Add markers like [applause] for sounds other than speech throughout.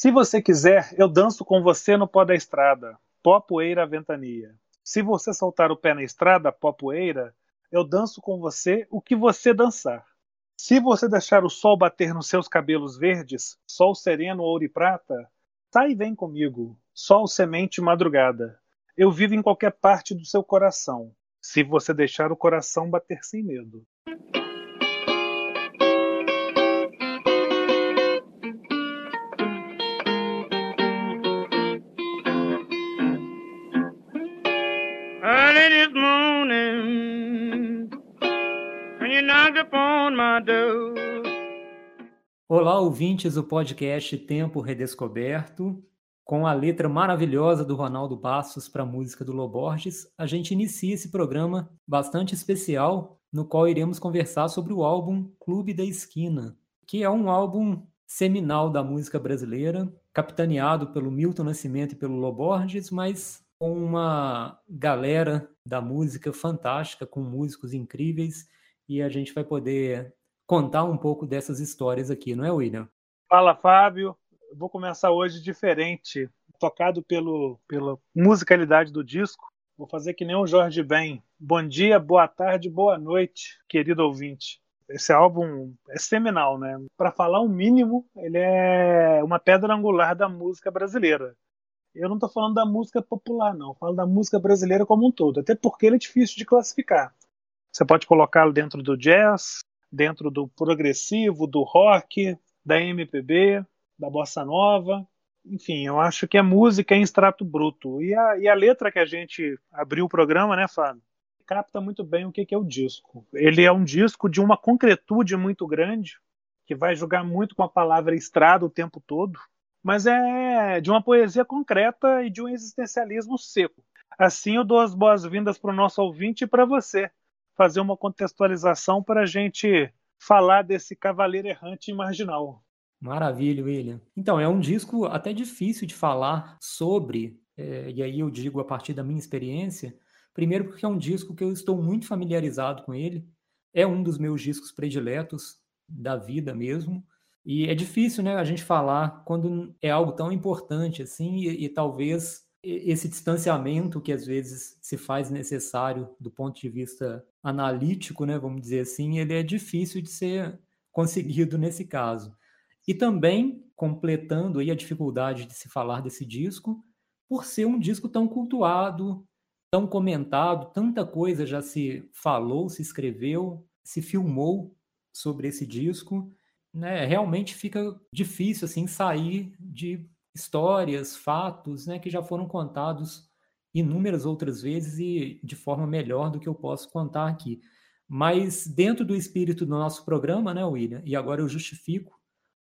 Se você quiser, eu danço com você no pó da estrada, pó, poeira, ventania. Se você soltar o pé na estrada, pó, poeira, eu danço com você o que você dançar. Se você deixar o sol bater nos seus cabelos verdes, sol sereno, ouro e prata, sai e vem comigo, sol, semente, madrugada. Eu vivo em qualquer parte do seu coração, se você deixar o coração bater sem medo. Olá, ouvintes do podcast Tempo Redescoberto. Com a letra maravilhosa do Ronaldo Bastos para a música do Loborges, a gente inicia esse programa bastante especial, no qual iremos conversar sobre o álbum Clube da Esquina, que é um álbum seminal da música brasileira, capitaneado pelo Milton Nascimento e pelo Loborges, mas com uma galera da música fantástica, com músicos incríveis, e a gente vai poder contar um pouco dessas histórias aqui, não é, William? Fala, Fábio vou começar hoje diferente, tocado pelo, pela musicalidade do disco. Vou fazer que nem o Jorge Ben. Bom dia, boa tarde, boa noite, querido ouvinte. Esse álbum é seminal, né? Para falar o mínimo, ele é uma pedra angular da música brasileira. Eu não estou falando da música popular, não. Eu falo da música brasileira como um todo. Até porque ele é difícil de classificar. Você pode colocá-lo dentro do jazz, dentro do progressivo, do rock, da MPB, da bossa nova. Enfim, eu acho que é música em extrato bruto. E a, e a letra que a gente abriu o programa, né, Fábio? Capta muito bem o que é o disco. Ele é um disco de uma concretude muito grande, que vai jogar muito com a palavra estrada o tempo todo, mas é de uma poesia concreta e de um existencialismo seco. Assim, eu dou as boas-vindas para o nosso ouvinte e para você fazer uma contextualização para a gente falar desse cavaleiro errante e marginal. Maravilha, William. Então, é um disco até difícil de falar sobre, é, e aí eu digo a partir da minha experiência, primeiro porque é um disco que eu estou muito familiarizado com ele, é um dos meus discos prediletos da vida mesmo, e é difícil, né, a gente falar quando é algo tão importante assim, e, e talvez esse distanciamento que às vezes se faz necessário do ponto de vista analítico, né, vamos dizer assim, ele é difícil de ser conseguido nesse caso. E também completando aí a dificuldade de se falar desse disco, por ser um disco tão cultuado, tão comentado, tanta coisa já se falou, se escreveu, se filmou sobre esse disco, né? Realmente fica difícil assim sair de histórias, fatos, né, que já foram contados inúmeras outras vezes e de forma melhor do que eu posso contar aqui. Mas dentro do espírito do nosso programa, né, William? E agora eu justifico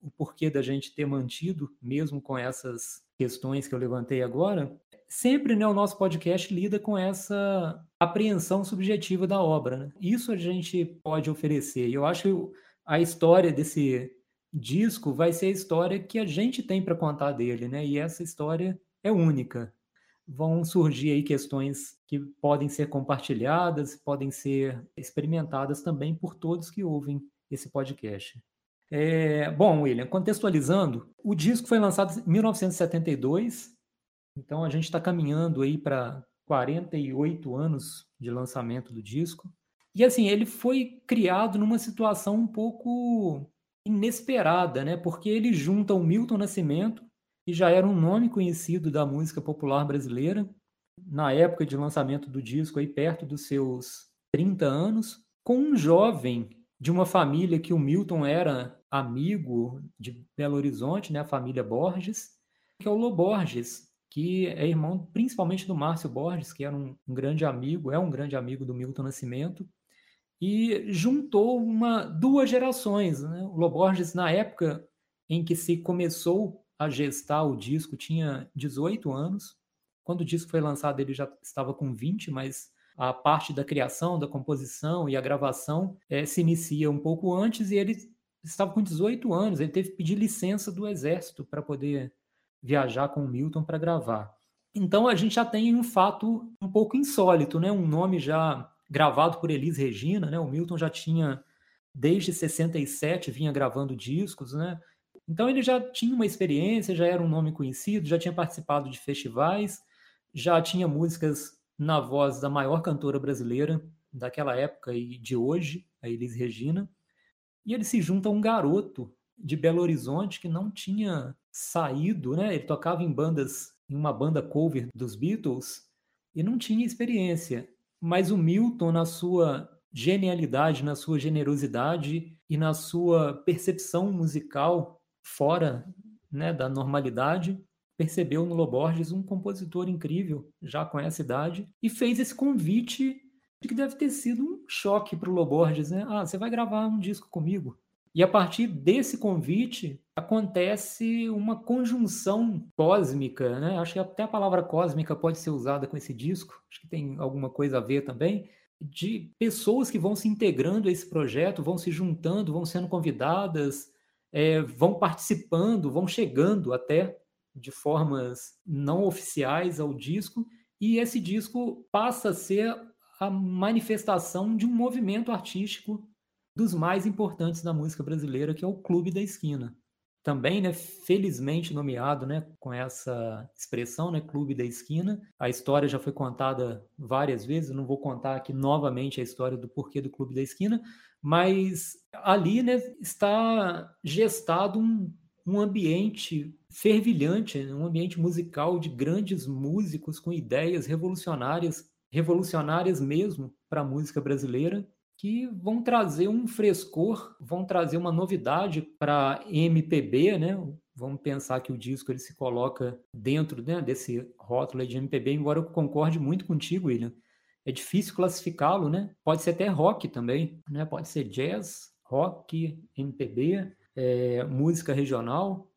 o porquê da gente ter mantido, mesmo com essas questões que eu levantei agora, sempre né, o nosso podcast lida com essa apreensão subjetiva da obra. Né? Isso a gente pode oferecer. E eu acho que a história desse disco vai ser a história que a gente tem para contar dele, né? E essa história é única. Vão surgir aí questões que podem ser compartilhadas, podem ser experimentadas também por todos que ouvem esse podcast. É, bom, William, contextualizando, o disco foi lançado em 1972, então a gente está caminhando aí para 48 anos de lançamento do disco. E assim, ele foi criado numa situação um pouco inesperada, né? Porque ele junta o Milton Nascimento, que já era um nome conhecido da música popular brasileira, na época de lançamento do disco, aí perto dos seus 30 anos, com um jovem de uma família que o Milton era amigo de Belo Horizonte, né, a família Borges, que é o Lô Borges, que é irmão principalmente do Márcio Borges, que era um, grande amigo, é um grande amigo do Milton Nascimento, e juntou uma duas gerações. Né? O Lô Borges, na época em que se começou a gestar o disco, tinha 18 anos. Quando o disco foi lançado, ele já estava com 20, mas a parte da criação, da composição e a gravação é, se inicia um pouco antes e ele estava com 18 anos, ele teve que pedir licença do exército para poder viajar com o Milton para gravar. Então a gente já tem um fato um pouco insólito, né? Um nome já gravado por Elis Regina, né? O Milton já tinha desde 67 vinha gravando discos, né? Então ele já tinha uma experiência, já era um nome conhecido, já tinha participado de festivais, já tinha músicas na voz da maior cantora brasileira daquela época e de hoje, a Elis Regina. E ele se junta a um garoto de Belo Horizonte que não tinha saído, né? Ele tocava em bandas, em uma banda cover dos Beatles e não tinha experiência. Mas o Milton, na sua genialidade, na sua generosidade e na sua percepção musical fora né, da normalidade, percebeu no Loborges um compositor incrível, já com essa idade, e fez esse convite que deve ter sido um choque para o Loborges, né? Ah, você vai gravar um disco comigo. E a partir desse convite acontece uma conjunção cósmica, né? Acho que até a palavra cósmica pode ser usada com esse disco, acho que tem alguma coisa a ver também, de pessoas que vão se integrando a esse projeto, vão se juntando, vão sendo convidadas, é, vão participando, vão chegando até de formas não oficiais ao disco, e esse disco passa a ser a manifestação de um movimento artístico dos mais importantes da música brasileira, que é o Clube da Esquina. Também, né, felizmente nomeado, né, com essa expressão, né, Clube da Esquina. A história já foi contada várias vezes, não vou contar aqui novamente a história do porquê do Clube da Esquina, mas ali, né, está gestado um, um ambiente fervilhante, um ambiente musical de grandes músicos com ideias revolucionárias, revolucionárias mesmo para a música brasileira, que vão trazer um frescor, vão trazer uma novidade para MPB, né? Vamos pensar que o disco ele se coloca dentro né, desse rótulo de MPB, embora eu concorde muito contigo, William. É difícil classificá-lo, né? Pode ser até rock também, né? Pode ser jazz, rock, MPB, é, música regional.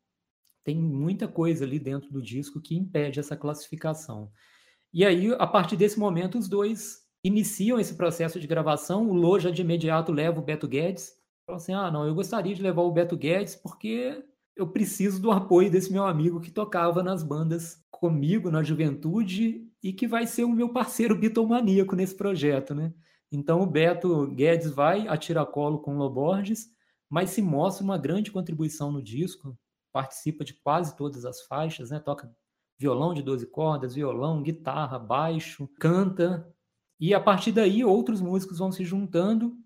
Tem muita coisa ali dentro do disco que impede essa classificação. E aí, a partir desse momento, os dois iniciam esse processo de gravação, o Loja de imediato leva o Beto Guedes. Fala assim: ah, não, eu gostaria de levar o Beto Guedes porque eu preciso do apoio desse meu amigo que tocava nas bandas comigo na juventude e que vai ser o meu parceiro bitomaníaco nesse projeto, né? Então o Beto Guedes vai a tiracolo com o Loborges, mas se mostra uma grande contribuição no disco, participa de quase todas as faixas, né? Toca violão de 12 cordas, violão, guitarra, baixo, canta, e a partir daí, outros músicos vão se juntando.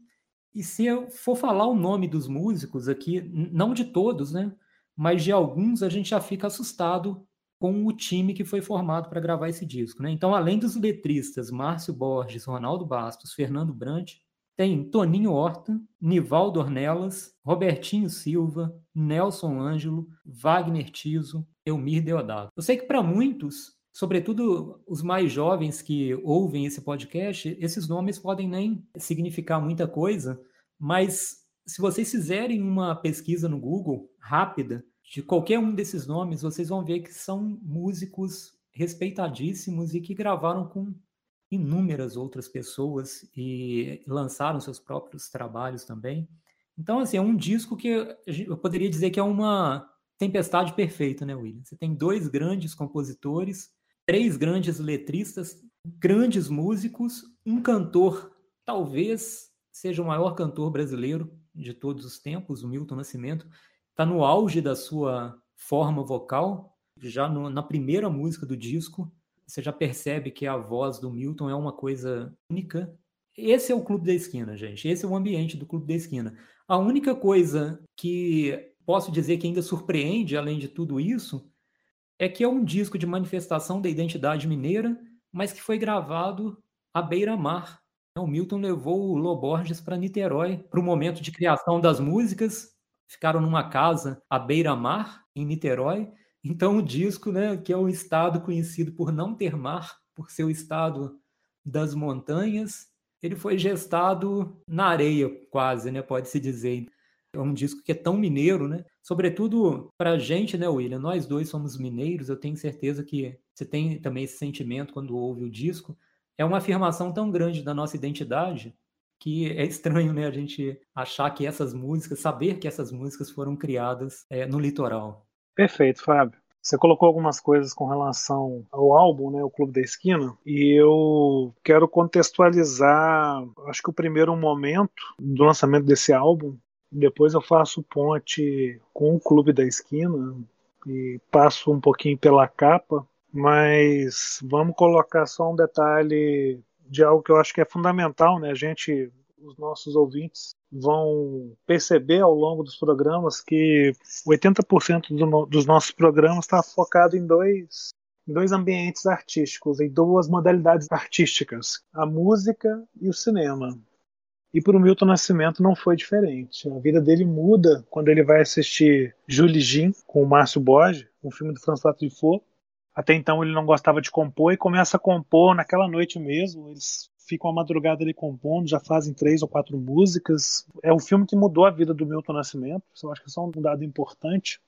E se eu for falar o nome dos músicos aqui, não de todos, né? Mas de alguns, a gente já fica assustado com o time que foi formado para gravar esse disco, né? Então, além dos letristas Márcio Borges, Ronaldo Bastos, Fernando Brant, tem Toninho Horta, Nivaldo Ornelas, Robertinho Silva, Nelson Ângelo, Wagner Tiso, Elmir Deodato. Eu sei que para muitos sobretudo os mais jovens que ouvem esse podcast, esses nomes podem nem significar muita coisa, mas se vocês fizerem uma pesquisa no Google rápida de qualquer um desses nomes, vocês vão ver que são músicos respeitadíssimos e que gravaram com inúmeras outras pessoas e lançaram seus próprios trabalhos também. Então, assim, é um disco que eu poderia dizer que é uma tempestade perfeita, né, William? Você tem dois grandes compositores três grandes letristas, grandes músicos, um cantor, talvez seja o maior cantor brasileiro de todos os tempos, o Milton Nascimento, está no auge da sua forma vocal, já no, na primeira música do disco, você já percebe que a voz do Milton é uma coisa única. Esse é o Clube da Esquina, gente. Esse é o ambiente do Clube da Esquina. A única coisa que posso dizer que ainda surpreende, além de tudo isso, é que é um disco de manifestação da identidade mineira, mas que foi gravado à beira-mar. O Milton levou o Loborges para Niterói para o momento de criação das músicas. Ficaram numa casa à beira-mar, em Niterói. Então, o disco, né, que é um estado conhecido por não ter mar, por ser o estado das montanhas, ele foi gestado na areia, quase, né, pode-se dizer é um disco que é tão mineiro, né? Sobretudo para a gente, né, William? Nós dois somos mineiros, eu tenho certeza que você tem também esse sentimento quando ouve o disco. É uma afirmação tão grande da nossa identidade que é estranho, né, a gente achar que essas músicas, saber que essas músicas foram criadas é, no litoral. Perfeito, Fábio. Você colocou algumas coisas com relação ao álbum, né, o Clube da Esquina, e eu quero contextualizar, acho que o primeiro momento do lançamento desse álbum Depois eu faço ponte com o Clube da Esquina e passo um pouquinho pela capa, mas vamos colocar só um detalhe de algo que eu acho que é fundamental, né? A gente, os nossos ouvintes vão perceber ao longo dos programas que 80% do, dos nossos programas está focado em dois em dois ambientes artísticos, em duas modalidades artísticas, a música e o cinema. E para o Milton Nascimento não foi diferente. A vida dele muda quando ele vai assistir Julie Jean com o Márcio Borges, um filme do François Truffaut. Até então ele não gostava de compor e começa a compor naquela noite mesmo. Eles ficam a madrugada ali compondo, já fazem três ou quatro músicas. É um filme que mudou a vida do Milton Nascimento. Eu acho que é um dado importante.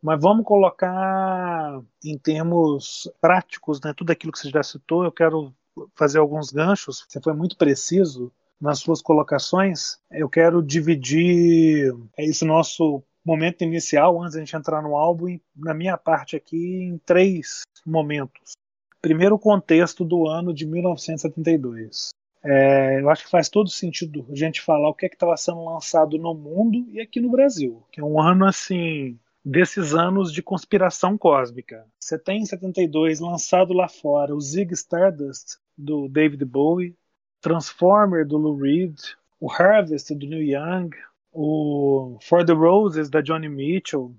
Mas vamos colocar em termos práticos, né, tudo aquilo que você já citou. Eu quero fazer alguns ganchos. Você foi muito preciso nas suas colocações. Eu quero dividir esse nosso momento inicial, antes de a gente entrar no álbum, na minha parte aqui, em três momentos. Primeiro, o contexto do ano de 1972. É, eu acho que faz todo sentido a gente falar o que é estava sendo lançado no mundo e aqui no Brasil, que é um ano assim desses anos de conspiração cósmica. Você tem em 72 lançado lá fora o Zig Stardust do David Bowie, Transformer do Lou Reed, o Harvest do Neil Young, o For the Roses da Johnny Mitchell,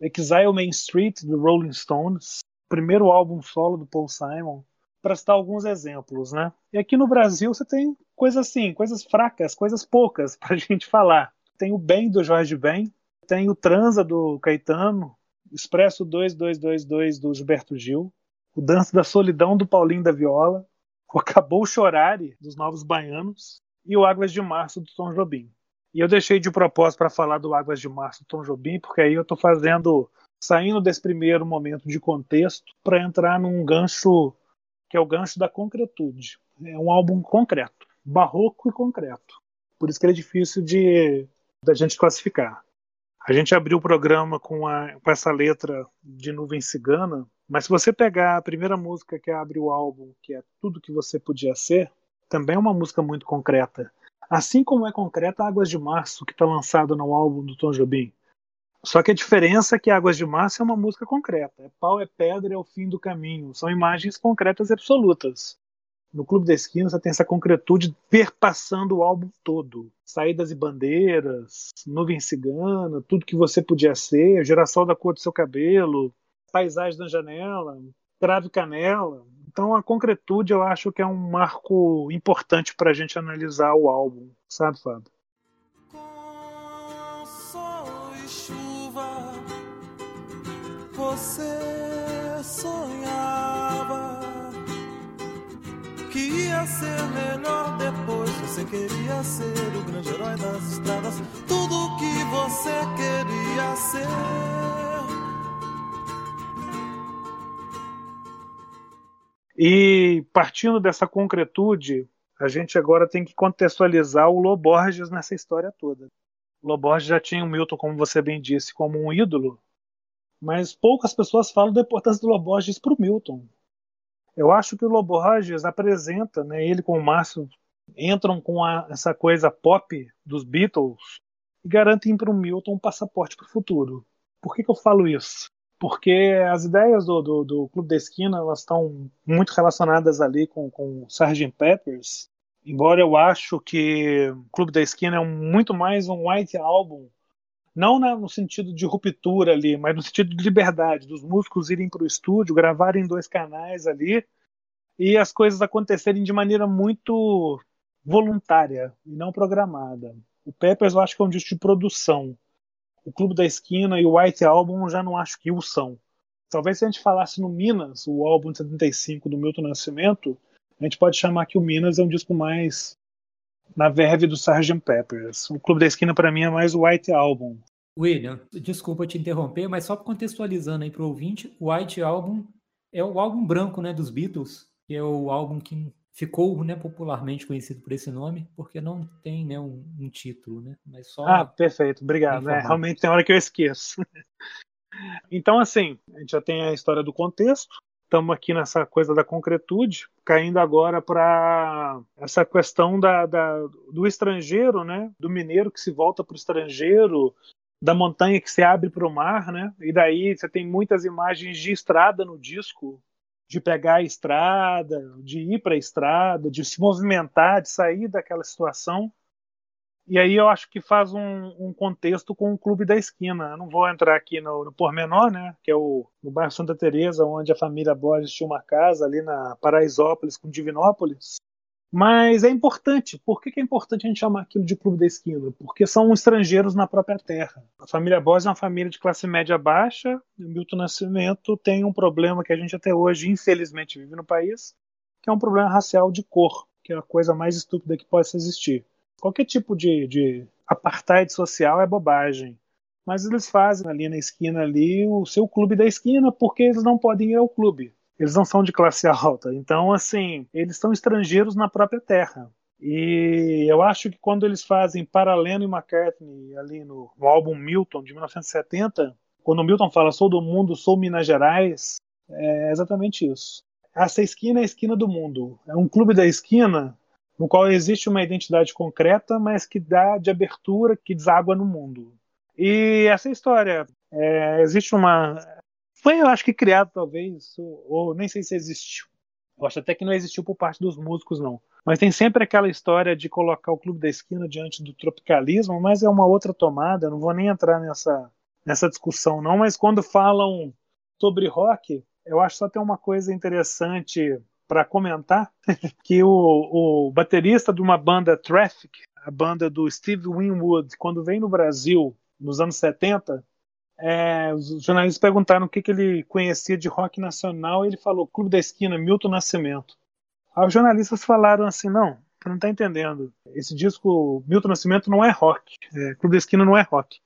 Exile Main Street do Rolling Stones, primeiro álbum solo do Paul Simon, para citar alguns exemplos, né? E aqui no Brasil você tem coisas assim, coisas fracas, coisas poucas [laughs] para a gente falar. Tem o Bem do Jorge Ben, tem o Transa do Caetano, Expresso 2222 do Gilberto Gil, o Dança da Solidão do Paulinho da Viola, [laughs] o Acabou Chorare dos Novos Baianos e o Águas de Março do Tom Jobim. E eu deixei de propósito para falar do Águas de Março do Tom Jobim, porque aí eu estou fazendo, saindo desse primeiro momento de contexto, para entrar num gancho que é o gancho da concretude. É um álbum concreto, barroco e concreto. Por isso que ele é difícil de da gente classificar. A gente abriu o programa com, a, com essa letra de Nuvem Cigana, mas se você pegar a primeira música que abre o álbum, que é Tudo Que Você Podia Ser, também é uma música muito concreta. Assim como é concreta Águas de Março, que está lançado no álbum do Tom Jobim. Só que a diferença é que Águas de Março é uma música concreta. É pau, é pedra, é o fim do caminho. São imagens concretas e absolutas. No Clube da Esquina você tem essa concretude perpassando o álbum todo. Saídas e bandeiras, nuvem cigana, tudo que você podia ser, geração da cor do seu cabelo, paisagem da janela, trave canela, então a concretude eu acho que é um marco importante para a gente analisar o álbum, sabe, Fábio? Chuva, você sonhava que ia ser melhor depois. Você queria ser o grande herói das estradas, tudo que você queria ser. E partindo dessa concretude, a gente agora tem que contextualizar o Loborges nessa história toda. Loborges já tinha o Milton, como você bem disse, como um ídolo, mas poucas pessoas falam da importância do Loborges para o Milton. Eu acho que o Loborges apresenta, né, ele com o Márcio entram com a, essa coisa pop dos Beatles e garantem para o Milton um passaporte para o futuro. Por que, que eu falo isso? porque as ideias do, do, do Clube da Esquina elas estão muito relacionadas ali com, com Sgt. Peppers, embora eu acho que Clube da Esquina é muito mais um White Album, não na, no sentido de ruptura ali, mas no sentido de liberdade, dos músicos irem para o estúdio, gravarem dois canais ali e as coisas acontecerem de maneira muito voluntária e não programada. O Peppers eu acho que é um disco de produção o Clube da Esquina e o White Album já não acho que o são. Talvez se a gente falasse no Minas, o álbum de 75 do Milton Nascimento, a gente pode chamar que o Minas é um disco mais na verve do Sgt. Peppers. O Clube da Esquina para mim é mais o White Album. William, desculpa te interromper, mas só contextualizando aí para o ouvinte, o White Album é o álbum branco né, dos Beatles, que é o álbum que ficou né, popularmente conhecido por esse nome, porque não tem né, um, um título, né? Mas só ah, perfeito, obrigado. É, realmente tem hora que eu esqueço. [laughs] então, assim, a gente já tem a história do contexto, estamos aqui nessa coisa da concretude, caindo agora para essa questão da, da, do estrangeiro, né? do mineiro que se volta para o estrangeiro, da montanha que se abre para o mar, né? E daí você tem muitas imagens de estrada no disco, de pegar a estrada, de ir para a estrada, de se movimentar, de sair daquela situação. E aí eu acho que faz um, um contexto com o Clube da Esquina. Eu não vou entrar aqui no, no pormenor, né? Que é o no bairro Santa Teresa, onde a família Borges tinha uma casa ali na Paraisópolis com Divinópolis. Mas é importante. Por que, que é importante a gente chamar aquilo de Clube da Esquina? Porque são estrangeiros na própria terra. A família Borges é uma família de classe média baixa. E Milton Nascimento tem um problema que a gente até hoje, infelizmente, vive no país, que é um problema racial de cor, que é a coisa mais estúpida que possa existir. Qualquer tipo de, de apartheid social é bobagem. Mas eles fazem ali na esquina ali o seu clube da esquina porque eles não podem ir ao clube. Eles não são de classe [laughs] alta. Então, assim, eles são estrangeiros na própria terra. E eu acho que quando eles fazem Paralelo e McCartney ali no, no álbum Milton de 1970, quando o Milton fala sou do mundo, sou Minas Gerais, é exatamente isso. Essa esquina é a esquina do mundo. É um clube da esquina no qual existe uma identidade concreta, mas que dá de abertura, que deságua no mundo. E essa história, é, existe uma. Foi, eu acho que criado, talvez, ou, ou, nem sei se existiu. Eu acho até que não existiu por parte dos músicos, não. Mas tem sempre aquela história de colocar o Clube da Esquina diante do tropicalismo, mas é uma outra tomada, eu não vou nem entrar nessa, nessa discussão, não. Mas quando falam sobre rock, eu acho só tem uma coisa interessante para comentar [laughs] que o, o, baterista de uma banda Traffic, a banda do Steve Winwood, quando veio no Brasil nos anos 70, é, os jornalistas perguntaram o que, que ele conhecia de rock nacional e ele falou Clube da Esquina, Milton Nascimento. Aí os jornalistas falaram assim, não, você não está entendendo. Esse disco, Milton Nascimento, não é rock. É, Clube da Esquina não é rock.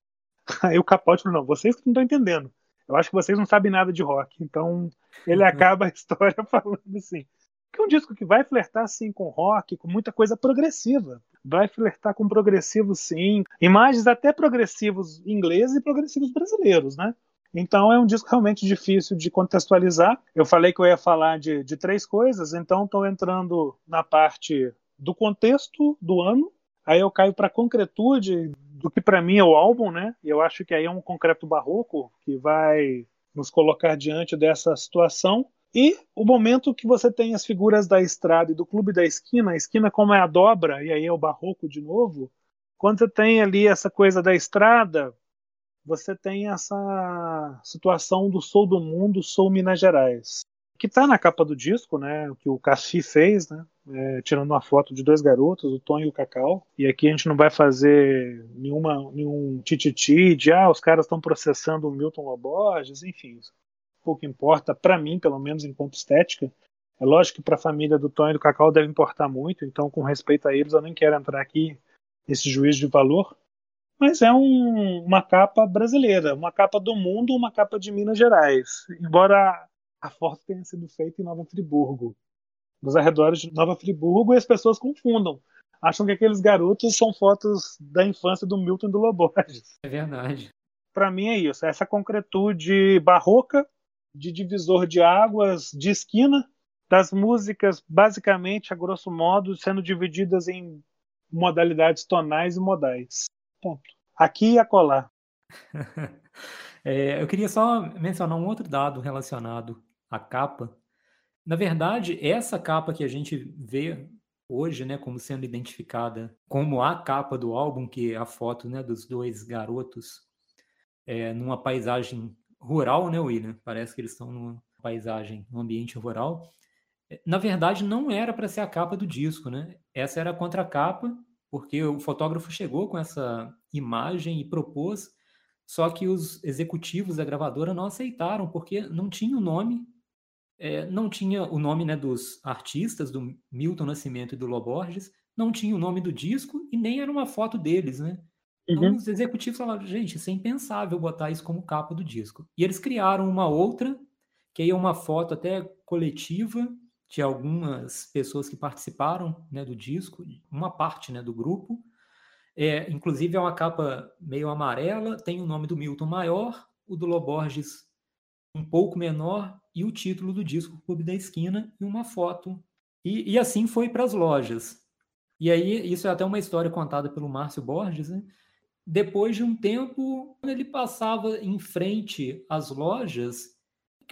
[laughs] Aí o Capote falou, não, vocês que não estão entendendo. Eu acho que vocês não sabem nada de rock. Então ele uhum. acaba a história [laughs] falando assim: que é um disco que vai flertar assim com rock, com muita coisa progressiva. Vai flertar com progressivo sim, imagens até progressivos ingleses e progressivos brasileiros, né? Então é um disco realmente difícil de contextualizar. Eu falei que eu ia falar de, de três coisas, então estou entrando na parte do contexto do ano, aí eu caio para a concretude do que para mim é o álbum, né? Eu acho que aí é um concreto barroco que vai nos colocar diante dessa situação. E o momento que você tem as figuras da estrada e do clube da esquina, a esquina como é a dobra, e aí é o barroco de novo, quando você tem ali essa coisa da estrada, você tem essa situação do Sou do Mundo, Sou Minas Gerais. Que está na capa do disco, né? Que o Cassi fez, né? É, tirando uma foto de dois garotos, o Tom e o Cacau. E aqui a gente não vai fazer nenhuma, nenhum tititi de ah, os caras estão processando o Milton Loborges, enfim pouco importa, para mim, pelo menos enquanto estética. É lógico que para a família do Tony e do Cacau deve importar muito, então, com respeito a eles, eu nem quero entrar aqui nesse juízo de valor. Mas é um, uma capa brasileira, uma capa do mundo, uma capa de Minas Gerais. Embora a foto tenha sido feita em Nova Friburgo, nos arredores de Nova Friburgo, e as pessoas confundam. Acham que aqueles garotos são fotos da infância do Milton e do Loborges. É verdade. Para mim é isso, essa concretude barroca de divisor de águas de esquina das músicas, basicamente, a grosso modo, sendo divididas em modalidades tonais e modais. Ponto. Aqui e acolá. [laughs] é, eu queria só mencionar um outro dado relacionado à capa. Na verdade, essa capa que a gente vê hoje, né, como sendo identificada como a capa do álbum, que é a foto né, dos dois garotos é, numa paisagem rural, né, William? Parece que eles estão numa paisagem, num ambiente rural. É, na verdade, não era para ser a capa do disco, né? Essa era a contracapa, porque o fotógrafo chegou com essa imagem e propôs, só que os executivos da gravadora não aceitaram, porque não tinha o nome, é, não tinha o nome né, dos artistas, do Milton Nascimento e do Loborges, não tinha o nome do disco e nem era uma foto deles, né? Então, uhum. os executivos falaram, gente, isso é impensável botar isso como capa do disco. E eles criaram uma outra, que aí é uma foto até coletiva de algumas pessoas que participaram né, do disco, uma parte né, do grupo. É, inclusive é uma capa meio amarela, tem o nome do Milton maior, o do Loborges um pouco menor e o título do disco Clube da Esquina e uma foto. E, e assim foi para as lojas. E aí, isso é até uma história contada pelo Márcio Borges, né? Depois de um tempo, ele passava em frente às lojas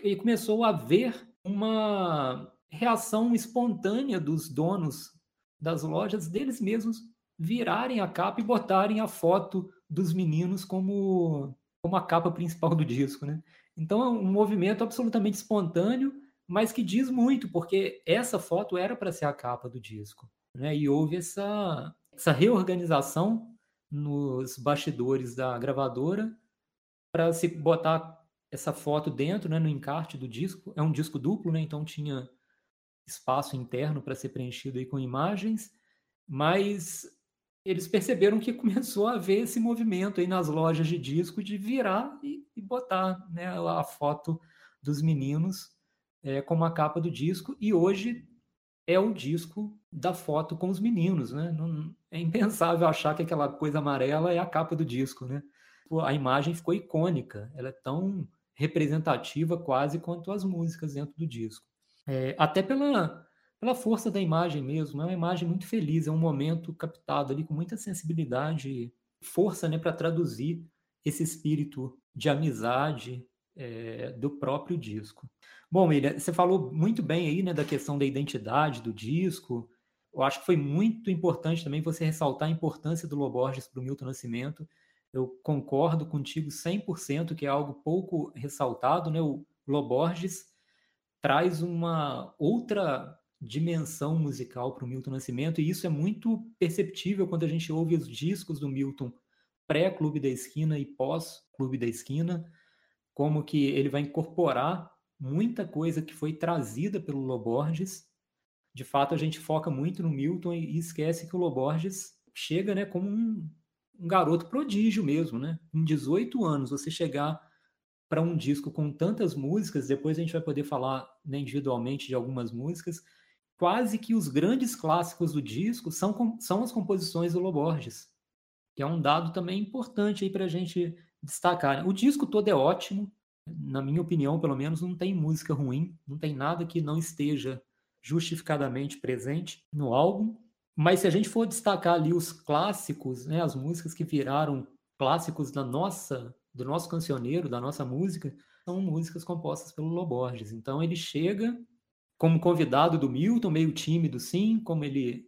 e começou a ver uma reação espontânea dos donos das lojas, deles mesmos virarem a capa e botarem a foto dos meninos como, como a capa principal do disco, né? Então é um movimento absolutamente espontâneo, mas que diz muito, porque essa foto era para ser a capa do disco, né? E houve essa, essa reorganização nos bastidores da gravadora para se botar essa foto dentro, né, no encarte do disco. É um disco duplo, né? Então tinha espaço interno para ser preenchido aí com imagens, mas eles perceberam que [laughs] começou a haver esse movimento aí nas lojas de disco de virar e, e botar né, a foto dos meninos é, como a capa do disco, e hoje é o disco da foto com os meninos, né? Não, é impensável achar que aquela coisa amarela é a capa do disco, né? A imagem ficou icônica, ela é tão representativa quase quanto as músicas dentro do disco. É, até pela, pela força da imagem mesmo, é uma imagem muito feliz, é um momento captado ali com muita sensibilidade e força né, para traduzir esse espírito de amizade é, do próprio disco. Bom, William, você falou muito bem aí né, da questão da identidade do disco. Eu acho que foi muito importante também você ressaltar a importância do Loborges para o Milton Nascimento. Eu concordo contigo 100% que é algo pouco ressaltado, né? O Loborges traz uma outra dimensão musical para o Milton Nascimento, e isso é muito perceptível quando a gente ouve os discos do Milton pré-Clube da Esquina e pós-Clube da Esquina, como que ele vai incorporar muita coisa que foi trazida pelo Loborges. De fato, a gente foca muito no Milton e esquece que o Loborges chega né, como um, um garoto prodígio mesmo, né? Com 18 anos, você chegar para um disco com tantas músicas, depois a gente vai poder falar né, individualmente de algumas músicas, quase que os grandes clássicos do disco são, são as composições do Loborges, que é um dado também importante aí para a gente destacar. Né? O disco todo é ótimo, na minha opinião, pelo menos, não tem música ruim, não tem nada que não esteja justificadamente presente no álbum. Mas se a gente for destacar ali os clássicos, né, as músicas que viraram clássicos da nossa do nosso cancioneiro, da nossa música, são músicas compostas pelo Loborges. Então ele chega como convidado do Milton, meio tímido sim, como ele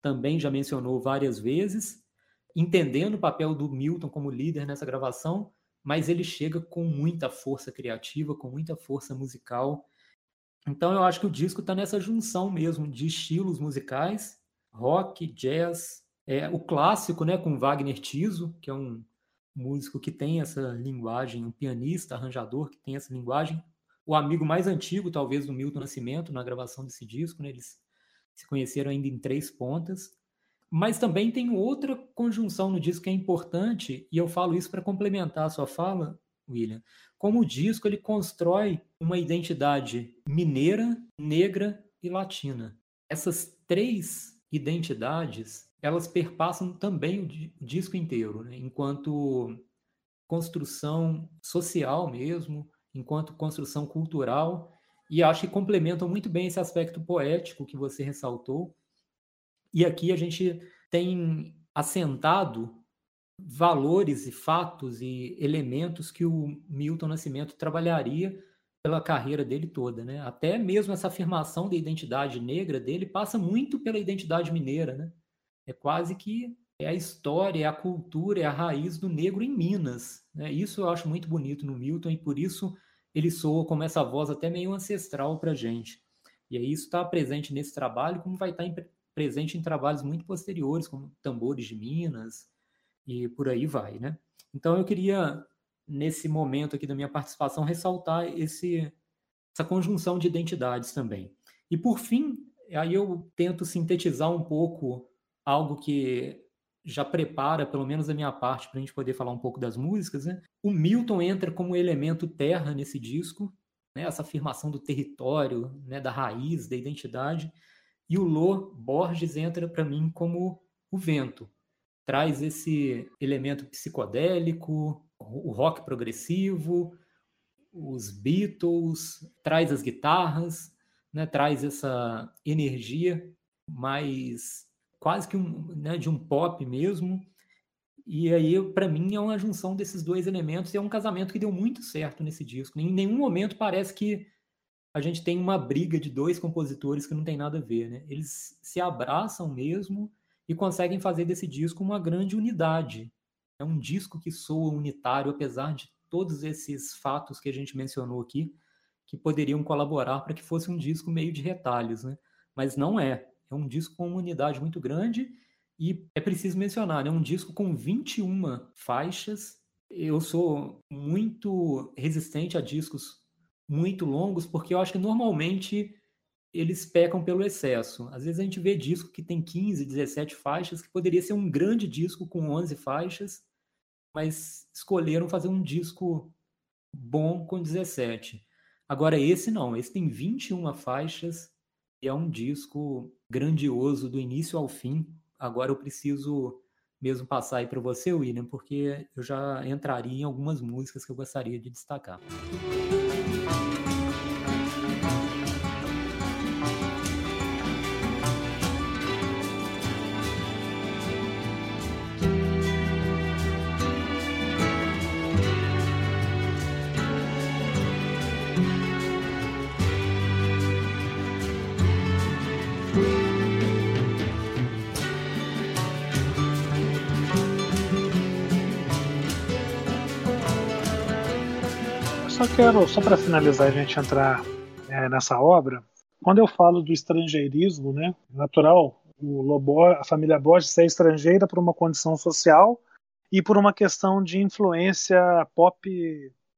também já mencionou várias vezes, entendendo o papel do Milton como líder nessa gravação, mas ele chega com muita força criativa, com muita força musical. Então eu acho que o disco está nessa junção mesmo de estilos musicais, rock, jazz, é, o clássico, né, com Wagner Tiso, que é um músico que tem essa linguagem, um pianista, arranjador que tem essa linguagem. O amigo mais antigo, talvez, do Milton Nascimento, na gravação desse disco, né? eles se conheceram ainda em três pontas. Mas também tem outra conjunção no disco que é importante, e eu falo isso para complementar a sua fala, William. Como o disco ele constrói uma identidade mineira, negra e latina. Essas três identidades elas perpassam também o disco inteiro, né? enquanto construção social mesmo, enquanto construção cultural, e acho que complementam muito bem esse aspecto poético que você ressaltou. E aqui a gente tem assentado valores e fatos e elementos que o Milton Nascimento trabalharia pela carreira dele toda, né? Até mesmo essa afirmação da identidade negra dele passa muito pela identidade mineira, né? É quase que é a história, é a cultura, é a raiz do negro em Minas. Né? Isso eu acho muito bonito no Milton e por isso ele soa como essa voz até meio ancestral para gente. E aí isso está presente nesse trabalho, como vai estar tá em, presente em trabalhos muito posteriores, como Tambores de Minas e por aí vai, né? Então eu queria, nesse momento aqui da minha participação, ressaltar esse, essa conjunção de identidades também. E por fim, aí eu tento sintetizar um pouco algo que já prepara, pelo menos da minha parte, para a gente poder falar um pouco das músicas. Né? O Milton entra como elemento terra nesse disco, né? essa afirmação do território, né? da raiz, da identidade. E o Lô Borges entra para mim como o vento. Traz esse elemento psicodélico, o rock progressivo, os Beatles, traz as guitarras, né, traz essa energia mais quase que um, né, de um pop mesmo. E aí, para mim, é uma junção desses dois elementos e é um casamento que deu muito certo nesse disco. Em nenhum momento parece que a gente tem uma briga de dois compositores que não tem nada a ver, né? Eles se abraçam mesmo e conseguem fazer desse disco uma grande unidade. É um disco que soa unitário, apesar de todos esses fatos que a gente mencionou aqui, que poderiam colaborar para que fosse um disco meio de retalhos, né? Mas não é. É um disco com uma unidade muito grande e é preciso mencionar, é um disco com 21 faixas. Eu sou muito resistente a discos muito longos, porque eu acho que normalmente eles pecam pelo excesso. Às vezes a gente vê disco que tem 15, 17 faixas, que poderia ser um grande disco com 11 faixas, mas escolheram fazer um disco bom com 17. Agora esse não, esse tem 21 faixas e é um disco grandioso do início ao fim. Agora eu preciso mesmo passar aí para você, William, porque eu já entraria em algumas músicas que eu gostaria de destacar. só quero, só para finalizar a gente entrar é, nessa obra, quando eu falo do estrangeirismo, né, natural, o Lobo, a família Borges é estrangeira por uma condição social e por uma questão de influência pop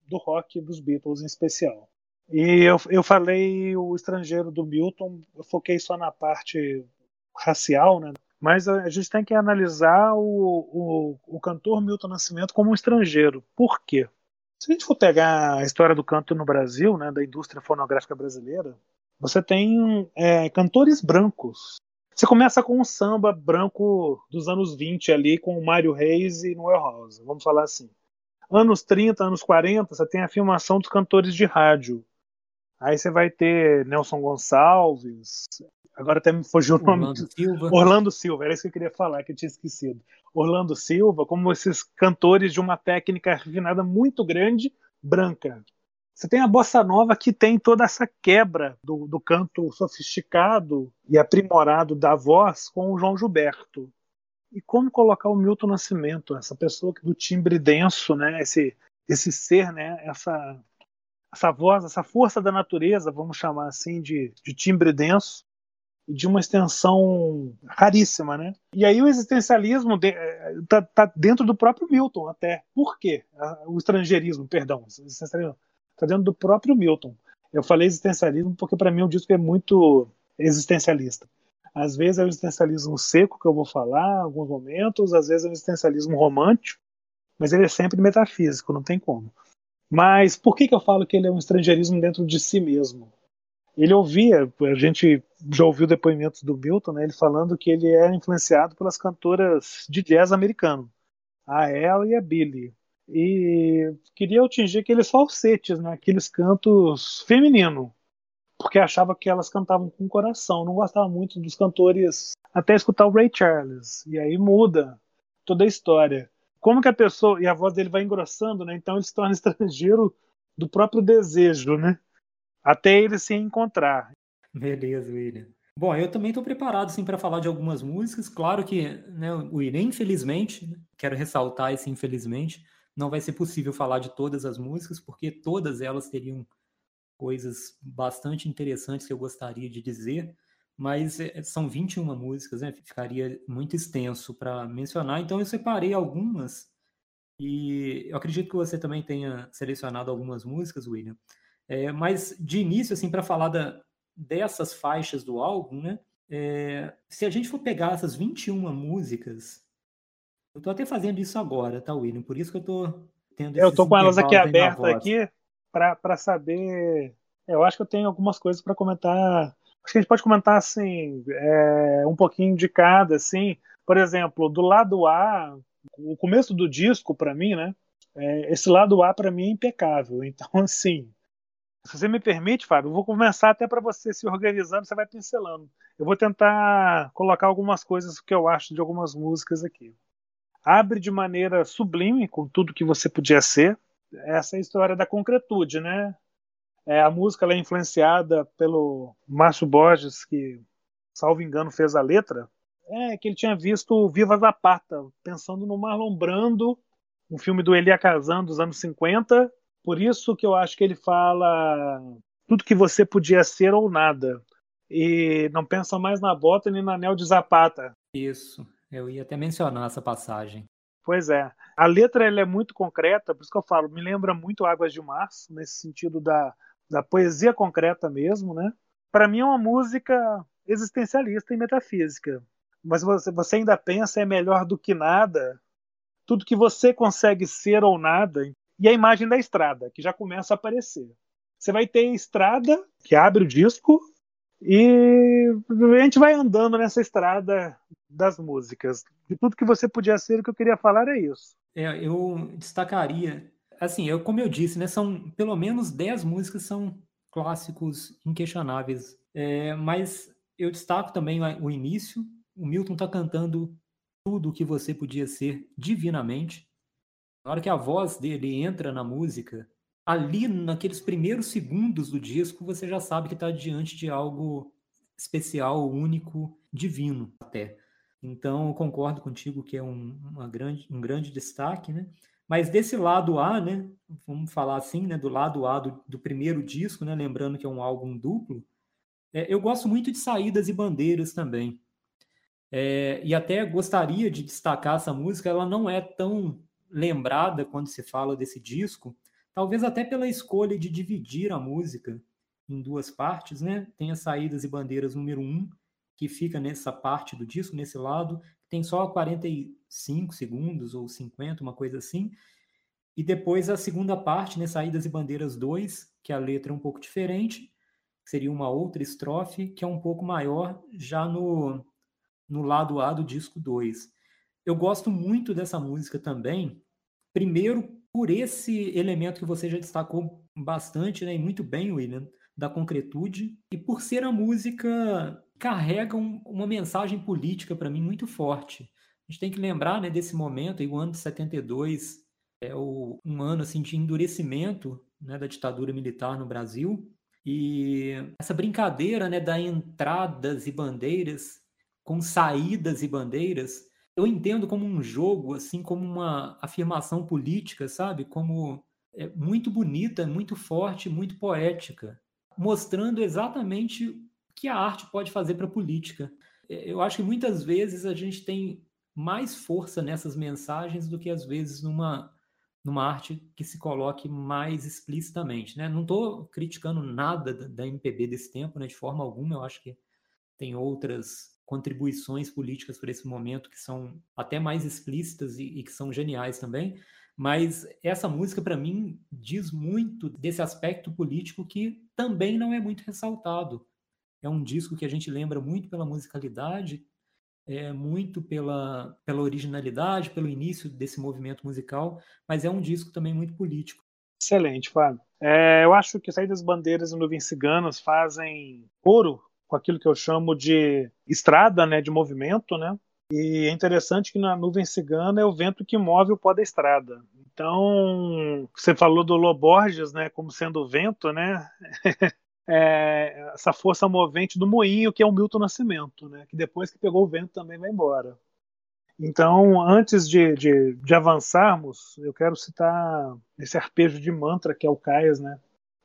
do rock dos Beatles em especial. E eu, eu falei o estrangeiro do Milton, eu foquei só na parte racial, né? Mas a gente tem que analisar o, o, o cantor Milton Nascimento como um estrangeiro. Por quê? Se a gente for pegar a história do canto no Brasil, né, da indústria fonográfica brasileira, você tem é, cantores brancos. Você começa com um samba branco dos anos 20 ali, com o Mário Reis e Noel Rosa, vamos falar assim. Anos 30, anos 40, você tem a filmação dos cantores de rádio. Aí você vai ter Nelson Gonçalves, agora até me fugiu o nome. Orlando Silva. Orlando Silva, era isso que eu queria falar, que eu tinha esquecido. Orlando Silva, como esses cantores de uma técnica refinada muito grande, branca. Você tem a bossa nova que tem toda essa quebra do, do canto sofisticado e aprimorado da voz com o João Gilberto. E como colocar o Milton Nascimento, essa pessoa do timbre denso, né? Esse, esse ser, né? Essa, essa voz, essa força da natureza, vamos chamar assim, de, de timbre denso, de uma extensão raríssima, né? E aí o existencialismo está de, tá dentro do próprio Milton até. Por quê? O estrangeirismo, perdão, está dentro do próprio Milton. Eu falei existencialismo porque para mim o disco é muito existencialista. Às vezes é o existencialismo seco que eu vou falar, em alguns momentos, às vezes é o existencialismo romântico, mas ele é sempre metafísico, não tem como. Mas por que, que eu falo que ele é um estrangeirismo dentro de si mesmo? Ele ouvia, a gente já ouviu depoimentos do Milton, né, ele falando que ele era influenciado pelas cantoras de jazz americano, a ela e a Billy. E queria atingir aqueles falsetes, né, aqueles cantos femininos, porque achava que elas cantavam com coração, não gostava muito dos cantores, até escutar o Ray Charles, e aí muda toda a história. Como que a pessoa, e a voz dele vai engrossando, né, então ele se torna estrangeiro do próprio desejo, né? Até ele se encontrar. Beleza, William. Bom, eu também estou preparado sim para falar de algumas músicas. Claro que, né, William, infelizmente, né, quero ressaltar esse infelizmente, não vai ser possível falar de todas as músicas, porque todas elas teriam coisas bastante interessantes que eu gostaria de dizer, mas é, são 21 músicas, né? Ficaria muito extenso para mencionar, então eu separei algumas e eu acredito que você também tenha selecionado algumas músicas, William. É, mas de início, assim, para falar da, dessas faixas do álbum, né? É, se a gente for pegar essas 21 músicas, eu estou até fazendo isso agora, tá, William? Por isso que eu estou tendo Eu estou com elas aqui abertas aqui para saber. Eu acho que eu tenho algumas coisas para comentar. Acho que a gente pode comentar assim, é, um pouquinho de cada, assim. Por exemplo, do lado A, o começo do disco, para mim, né? É, esse lado A para mim é impecável. [laughs] Então, assim, se você me permite, Fábio, eu vou começar até para você se organizando, você vai pincelando. Eu vou tentar colocar algumas coisas que eu acho de algumas músicas aqui. Abre de maneira sublime com tudo que você podia ser. Essa é a história da concretude, né? É, a música é influenciada pelo Márcio Borges, que, salvo engano, fez a letra. É que ele tinha visto Viva Zapata, pensando no Marlon Brando, um filme do Elia Kazan dos anos 50. Por isso que eu acho que ele fala tudo que você podia ser ou nada. E não pensa mais na bota nem na anel de Zapata. Isso, eu ia até mencionar essa passagem. Pois é. A letra ela é muito concreta, por isso que eu falo, me lembra muito Águas de Março, nesse sentido da, da poesia concreta mesmo, né? Para mim é uma música existencialista e metafísica. Mas você, você ainda pensa é melhor do que nada, tudo que você consegue ser ou nada, e a imagem da estrada, que já começa a aparecer. Você vai ter estrada, que abre o disco, e a gente vai andando nessa estrada das músicas. De tudo que você podia ser, o que eu queria falar é isso. É, eu destacaria, assim, eu, como eu disse, né, são pelo menos 10 músicas são clássicos inquestionáveis. É, mas eu destaco também o início. O Milton está cantando tudo o que você podia ser divinamente. Na hora que a voz dele entra na música, ali naqueles primeiros segundos do disco, você já sabe que está diante de algo especial, único, divino até. Então, eu concordo contigo que é um, uma grande, um grande destaque, né? Mas desse lado A, né? Vamos falar assim, né? Do lado A do, do primeiro disco, né? Lembrando que é um álbum duplo. É, eu gosto muito de Saídas e Bandeiras também. É, e até gostaria de destacar essa música. Ela não é tão lembrada quando se fala desse disco, talvez até pela escolha de dividir a música em duas partes, né? Tem as saídas e bandeiras número um, que fica nessa parte do disco, nesse lado, tem só 45 segundos ou 50, uma coisa assim. E depois a segunda parte, né, Saídas e Bandeiras 2, que a letra é um pouco diferente, seria uma outra estrofe, que é um pouco maior já no, no lado A do disco 2. Eu gosto muito dessa música também, primeiro por esse elemento que você já destacou bastante, né, e muito bem, William, da concretude, e por ser a música carrega um, uma mensagem política para mim muito forte. A gente tem que lembrar né, desse momento, e o ano de 72 é o, um ano assim, de endurecimento né, da ditadura militar no Brasil, e essa brincadeira né, da entradas e bandeiras com saídas e bandeiras eu entendo como um jogo, assim, como uma afirmação política, sabe? Como é muito bonita, muito forte, muito poética, mostrando exatamente o que a arte pode fazer para a política. É, eu acho que muitas vezes a gente tem mais força nessas mensagens do que às vezes numa numa arte que se coloque mais explicitamente, né? Não estou criticando nada da MPB desse tempo, né? De forma alguma, eu acho que tem outras contribuições políticas para esse momento que são até mais explícitas e, e que são geniais também. Mas essa música, para mim, diz muito desse aspecto político que também não é muito ressaltado. É um disco que a gente lembra muito pela musicalidade, é, muito pela, pela originalidade, pelo início desse movimento musical, mas é um disco também muito político. Excelente, Fábio. É, eu acho que Saídas Bandeiras e Nuvens Ciganas fazem ouro com aquilo que eu chamo de estrada, né, de movimento, né? E é interessante que na nuvem cigana é o vento que move o pó da estrada. Então, você falou do Loborges, né, como sendo o vento, né? [laughs] é, essa força movente do moinho que é o Milton Nascimento, né? Que depois que pegou o vento também vai embora. Então, antes de, de, de avançarmos, eu quero citar esse arpejo de mantra que é o Caias, né?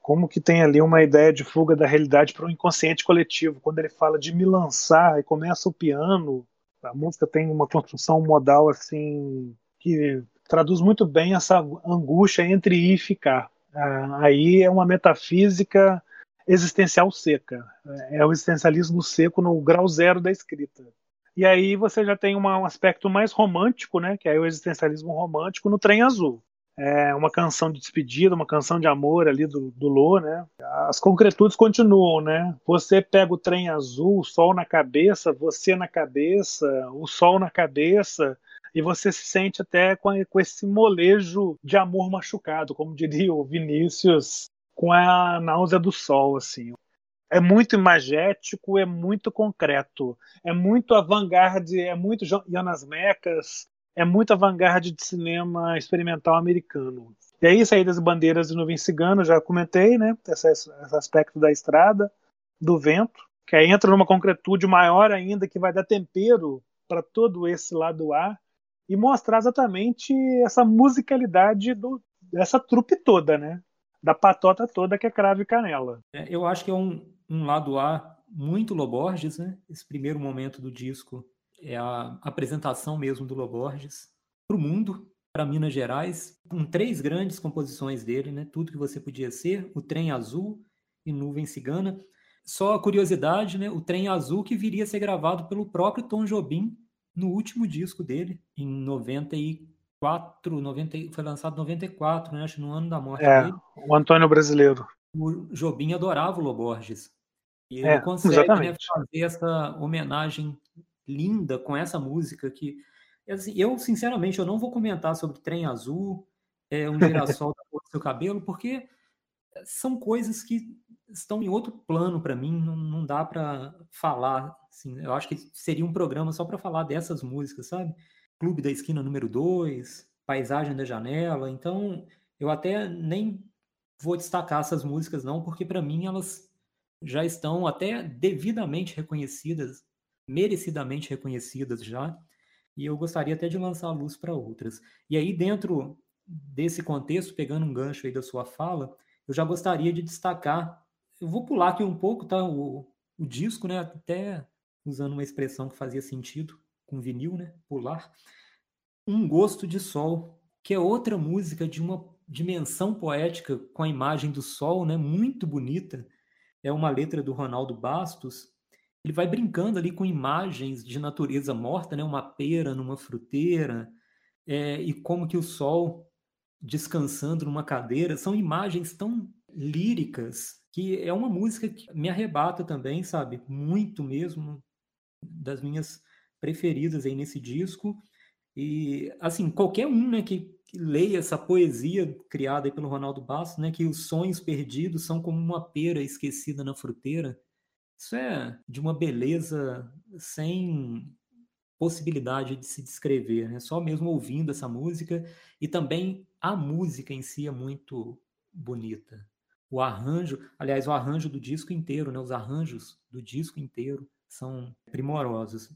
Como que tem ali uma ideia de fuga da realidade para o inconsciente coletivo. Quando ele fala de me lançar e começa o piano, a música tem uma construção modal assim que traduz muito bem essa angústia entre ir e ficar. Ah, aí é uma metafísica existencial seca. É o existencialismo seco no grau zero da escrita. E aí você já tem uma, um aspecto mais romântico, né, que é o existencialismo romântico no trem azul é uma canção de despedida, uma canção de amor ali do, do Lô, né? As concretudes continuam, né? Você pega o trem azul, o sol na cabeça, você na cabeça, o sol na cabeça, e você se sente até com, com esse molejo de amor machucado, como diria o Vinícius, com a náusea do sol, assim. É muito imagético, é muito concreto, é muito avant-garde, é muito Jonas Mecas, é muito avant-garde de cinema experimental americano. E aí, Saídas e Bandeiras de Nuvem Cigano, já comentei, né? Esse, esse aspecto da estrada, do vento, que aí entra numa concretude maior ainda, que vai dar tempero para todo esse lado A e mostrar exatamente essa musicalidade do, dessa trupe toda, né? Da patota toda que é Crave e Canela. É, eu acho que é um, um lado A muito Loborges, né? Esse primeiro momento do disco é a apresentação mesmo do Loborges para o mundo, para Minas Gerais, com três grandes composições dele, né? Tudo que você podia ser, o Trem Azul e Nuvem Cigana. Só a curiosidade, né? O Trem Azul que viria a ser gravado pelo próprio Tom Jobim no último disco dele, em 94, 90, foi lançado em 94, né? Acho no ano da morte é, dele. O Antônio Brasileiro. O Jobim adorava o Loborges. E ele é, consegue né, fazer essa homenagem linda com essa música que assim, eu sinceramente eu não vou comentar sobre Trem Azul, é, um girassol [laughs] da cor do seu cabelo, porque são coisas que estão em outro plano para mim, não, não dá para falar. Assim, eu acho que seria um programa só para falar dessas músicas, sabe? Clube da Esquina número 2, Paisagem da Janela. Então, eu até nem vou destacar essas músicas, não, porque para mim elas já estão até devidamente reconhecidas, merecidamente reconhecidas já. E eu gostaria até de lançar a luz para outras. E aí, dentro desse contexto, pegando um gancho aí da sua fala, eu já gostaria de destacar eu vou pular aqui um pouco, tá? O, o disco, né? Até usando uma expressão que fazia sentido com vinil, né? Pular. Um Gosto de Sol, que é outra música de uma dimensão poética com a imagem do sol, né? Muito bonita. É uma letra do Ronaldo Bastos. Ele vai brincando ali com imagens de natureza morta, né? Uma pera numa fruteira é, e como que o sol descansando numa cadeira. São imagens tão líricas que é uma música que me arrebata também, sabe? Muito mesmo, das minhas preferidas aí nesse disco. E, assim, qualquer um, né, que, leia essa poesia criada pelo Ronaldo Bastos, né, que os sonhos perdidos são como uma pera esquecida na fruteira, isso é de uma beleza sem possibilidade de se descrever, né? Só mesmo ouvindo essa música e também a música em si é muito bonita o arranjo, aliás, o arranjo do disco inteiro, né? Os arranjos do disco inteiro são primorosos.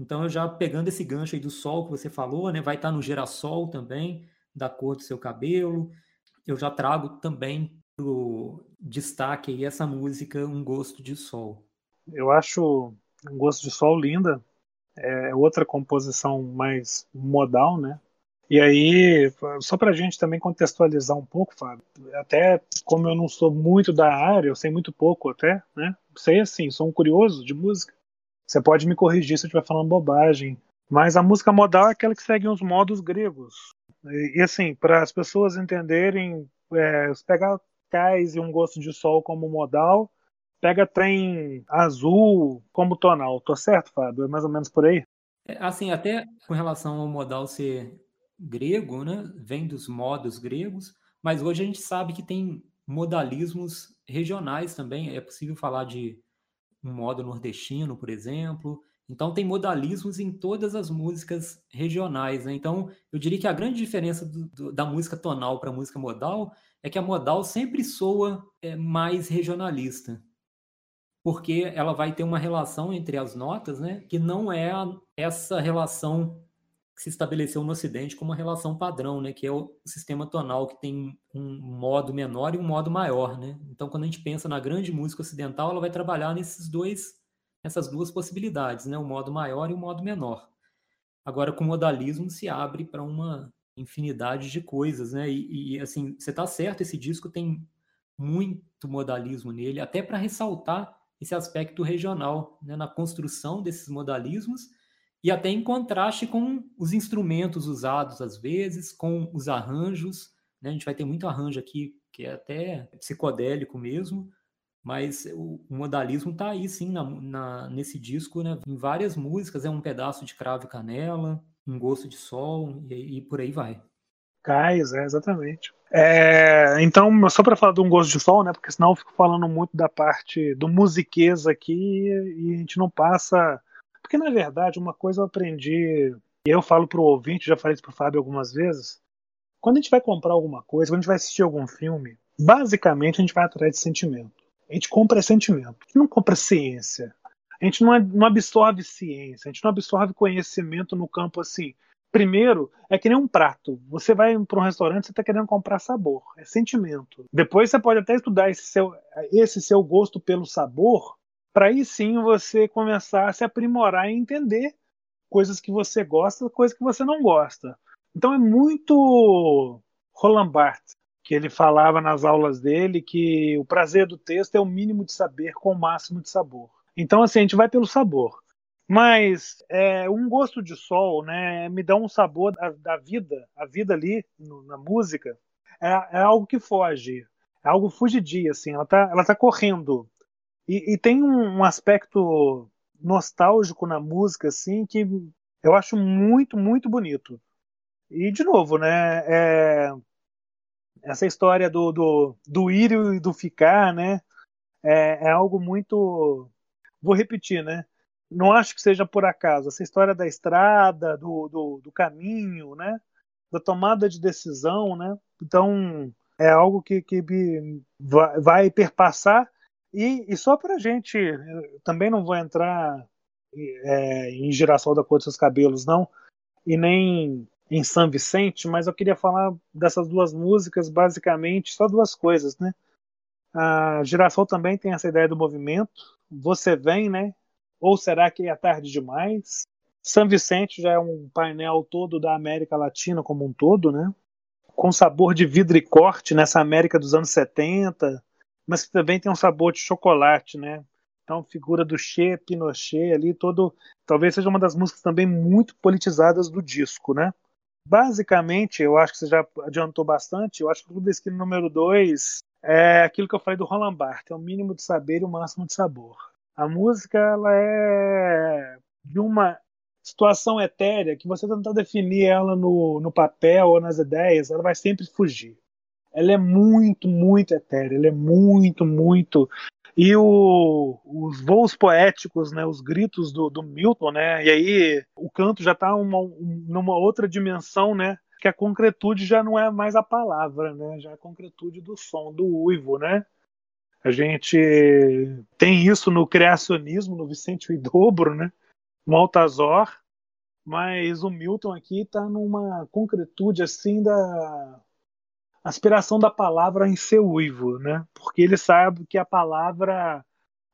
Então, já pegando esse gancho aí do sol que você falou, né, vai estar no girassol também, da cor do seu cabelo. Eu já trago também pro destaque aí essa música Um Gosto de Sol. Eu acho Um Gosto de Sol linda. É outra composição mais modal, né? E aí, só para a gente também contextualizar um pouco, Fábio, até como eu não sou muito da área, eu sei muito pouco até, né? Sei assim, sou um curioso de música. Você pode me corrigir se eu estiver falando bobagem. Mas a música modal é aquela que segue os modos gregos. E, e assim, para as pessoas entenderem, é, pegar cais e um gosto de sol como modal, pega trem azul como tonal. Tô certo, Fábio? É mais ou menos por aí? É, assim, até com relação ao modal ser grego, né? Vem dos modos gregos, mas hoje a gente sabe que tem modalismos regionais também. É possível falar de um modo nordestino, por exemplo. Então tem modalismos em todas as músicas regionais. Né? Então eu diria que a grande diferença do, do, da música tonal para a música modal é que a modal sempre soa é, mais regionalista, porque ela vai ter uma relação entre as notas, né, que não é a, essa relação que se estabeleceu no Ocidente como uma relação padrão, né, que é o sistema tonal que tem um modo menor e um modo maior, né? Então, quando a gente pensa na grande música ocidental, ela vai trabalhar nesses dois, essas duas possibilidades, né, o modo maior e o modo menor. Agora, com o modalismo se abre para uma infinidade de coisas, né? E, e assim, você está certo, esse disco tem muito modalismo nele, até para ressaltar esse aspecto regional né, na construção desses modalismos e até em contraste com os instrumentos usados às vezes, com os arranjos. Né? A gente vai ter muito arranjo aqui que é até psicodélico mesmo, mas o, modalismo está aí sim na, na, nesse disco, né? em várias músicas, é um pedaço de cravo e canela, um gosto de sol e, e por aí vai. Cais, é, exatamente. É, então, só para falar de um gosto de sol, né? Porque senão eu fico falando muito da parte do musiquês aqui e a gente não passa porque, na verdade, uma coisa eu aprendi, e eu falo para o ouvinte, já falei isso para o Fábio algumas vezes, quando a gente vai comprar alguma coisa, quando a gente vai assistir algum filme, basicamente a gente vai atrás de sentimento. A gente compra sentimento, a gente não compra ciência. A gente não, não absorve ciência, a gente não absorve conhecimento no campo assim. Primeiro, é que nem um prato. Você vai para um restaurante, você está querendo comprar sabor, é sentimento. Depois você pode até estudar esse seu, esse seu gosto pelo sabor para aí sim você começar a se aprimorar e entender coisas que você gosta, coisas que você não gosta. Então é muito Roland Barthes que ele falava nas aulas dele que o prazer do texto é o mínimo de saber com o máximo de sabor. Então assim a gente vai pelo sabor. Mas é, um gosto de sol, né, me dá um sabor da, da vida, a vida ali no, na música é, é, algo que foge, é algo fugidia, assim, ela tá, ela tá correndo e, e tem um, aspecto nostálgico na música, assim, que eu acho muito, muito bonito. E, de novo, né, é, essa história do, do, do ir e do ficar, né, é, é algo muito. Vou repetir, né? Não acho que seja por acaso. Essa história da estrada, do, do, do caminho, né? Da tomada de decisão, né? Então, é algo que, que vai perpassar e, e só para a gente, também não vou entrar é, em Girassol da Cor dos Seus Cabelos, não, e nem em São Vicente, mas eu queria falar dessas duas músicas, basicamente, só duas coisas, né? A Girassol também tem essa ideia do movimento, você vem, né? Ou será que é tarde demais? São Vicente já é um painel todo da América Latina como um todo, né? Com sabor de vidro e corte nessa América dos anos 70, mas que também tem um sabor de chocolate, né? Então, figura do Che, Pinochet ali, todo. Talvez seja uma das músicas também muito politizadas do disco, né? Basicamente, eu acho que você já adiantou bastante. Eu acho que o Clube da número 2 é aquilo que eu falei do Roland Barthes: é o mínimo de saber e o máximo de sabor. A música, ela é de uma situação etérea que você tentar definir ela no, no papel ou nas ideias, ela vai sempre fugir ela é muito, muito etérea, ela é muito, muito. E o, os voos poéticos, né, os gritos do, do Milton, né, e aí o canto já está uma, numa outra dimensão, né, que a concretude já não é mais a palavra, né, já é a concretude do som, do uivo, né. A gente tem isso no criacionismo, no Vicente Dobro, né, no Altazor, mas o Milton aqui está numa concretude assim da aspiração da palavra em ser uivo, né? Porque ele sabe que a palavra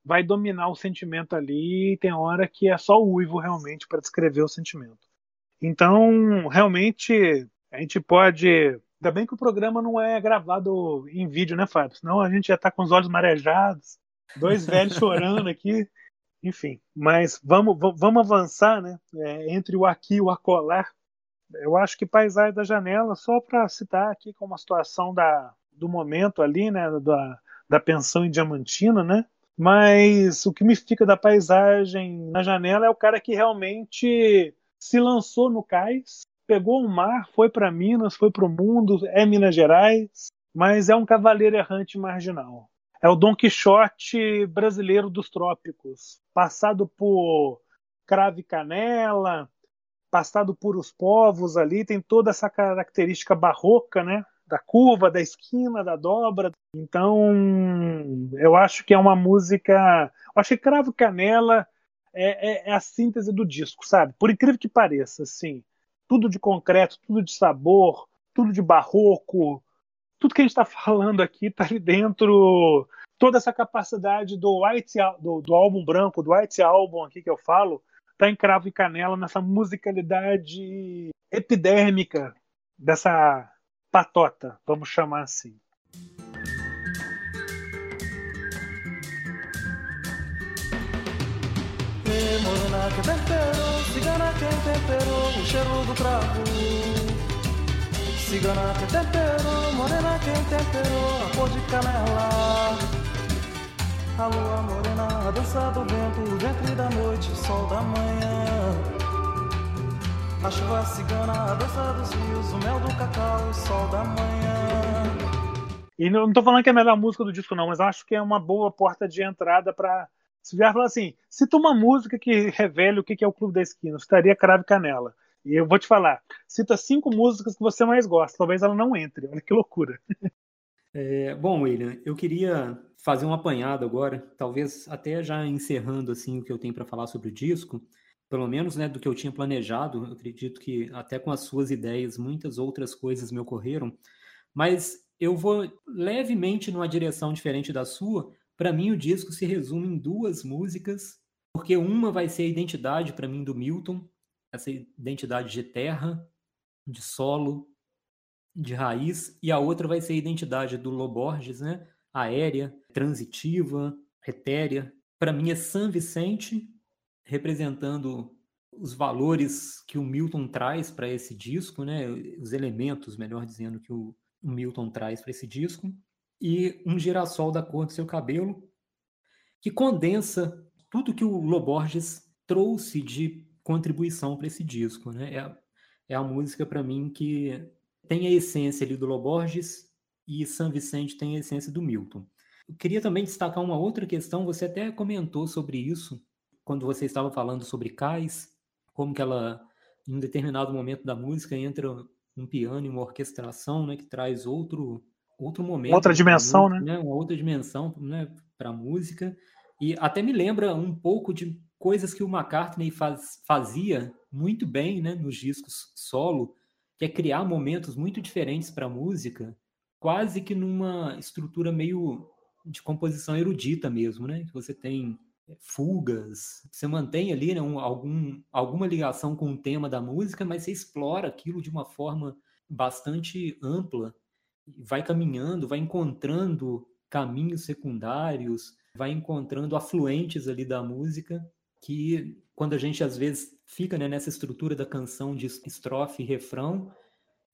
vai dominar o sentimento ali e tem hora que é só o uivo realmente para descrever o sentimento. Então, realmente, a gente pode. Ainda bem que o programa não é gravado em vídeo, né, Fábio? Senão a gente já está com os olhos marejados, dois velhos [laughs] chorando aqui. Enfim, mas vamos, vamos avançar, né? É, entre o aqui e o acolá, eu acho que Paisagem da Janela, só para citar aqui como a situação da, do momento ali, né, da, da pensão em Diamantina, né? Mas o que me fica da paisagem na janela é o cara que realmente se lançou no cais, pegou o mar, foi para Minas, foi para o mundo, é Minas Gerais, mas é um cavaleiro errante marginal. É o Dom Quixote brasileiro dos trópicos, passado por crave canela, passado por os povos ali, tem toda essa característica barroca, né? Da curva, da esquina, da dobra. Então, eu acho que é uma música. Eu acho que Cravo Canela é, é, é a síntese do disco, sabe? Por incrível que pareça, assim. Tudo de concreto, tudo de sabor, tudo de barroco, tudo que a gente está falando aqui está ali dentro. Toda essa capacidade do White do, do álbum branco, do White Album aqui que eu falo, tá em cravo e canela nessa musicalidade epidérmica dessa patota, vamos chamar assim. Cigana que temperou, cigana quem temperou o cheiro do cravo. Cigana que temperou, morena quem temperou a cor de canela. A lua morena, a dança do vento, o ventre da noite, o sol da manhã. A chuva cigana, a dança dos rios, o mel do cacau, o sol da manhã. E não, tô falando que é a melhor música do disco, não, mas acho que é uma boa porta de entrada para se vier falar assim, cita uma música que revele o que é o Clube da Esquina, estaria Crave Canela. E eu vou te falar, cita cinco músicas que você mais gosta, talvez ela não entre, olha que loucura. É, bom, William, eu queria fazer um apanhado agora, talvez até já encerrando assim o que eu tenho para falar sobre o disco, pelo menos né, do que eu tinha planejado. Eu acredito que até com as suas ideias muitas outras coisas me ocorreram, mas eu vou levemente numa direção diferente da sua. Para mim, o disco se resume em duas músicas, porque uma vai ser a identidade para mim do Milton, essa identidade de terra, de solo, de raiz, e a outra vai ser a identidade do Loborges, né? Aérea, transitiva, etérea. Para mim é San Vicente, representando os valores que o Milton traz para esse disco, né? Os elementos, melhor dizendo, que o Milton traz para esse disco, e um girassol da cor do seu cabelo, que condensa tudo que o Loborges trouxe de contribuição para esse disco. Né? É, a, é a música, para mim, que tem a essência ali do Loborges e San Vicente tem a essência do Milton. Eu queria também destacar uma outra questão, você até comentou sobre isso quando você estava falando sobre Cais, como que ela, em um determinado momento da música, entra um piano e uma orquestração, né, que traz outro outro momento, outra dimensão, música, né? Uma outra dimensão, né, para a música. E até me lembra um pouco de coisas que o McCartney faz, fazia muito bem, né, nos discos solo, que é criar momentos muito diferentes para a música, quase que numa estrutura meio de composição erudita mesmo, né? Você tem fugas, você mantém ali né, um, algum, alguma ligação com o tema da música, mas você explora aquilo de uma forma bastante ampla, vai caminhando, vai encontrando caminhos secundários, vai encontrando afluentes ali da música que quando a gente às vezes fica né, nessa estrutura da canção de estrofe e refrão,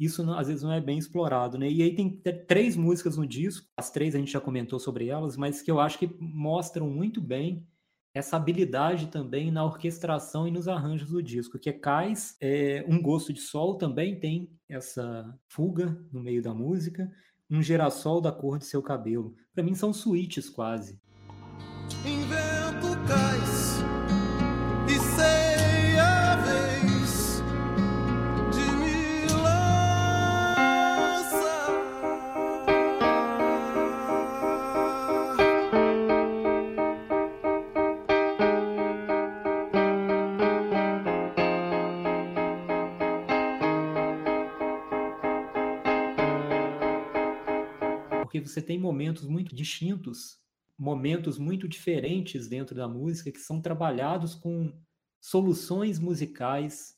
isso às vezes não é bem explorado, né? E aí tem três músicas no disco, as três a gente já comentou sobre elas, mas que eu acho que mostram muito bem essa habilidade também na orquestração e nos arranjos do disco, que é Cais, é, Um Gosto de Sol também tem essa fuga no meio da música, um girassol da cor de seu cabelo. Para mim são suítes quase. Invento cais você tem momentos muito distintos, momentos muito diferentes dentro da música que são trabalhados com soluções musicais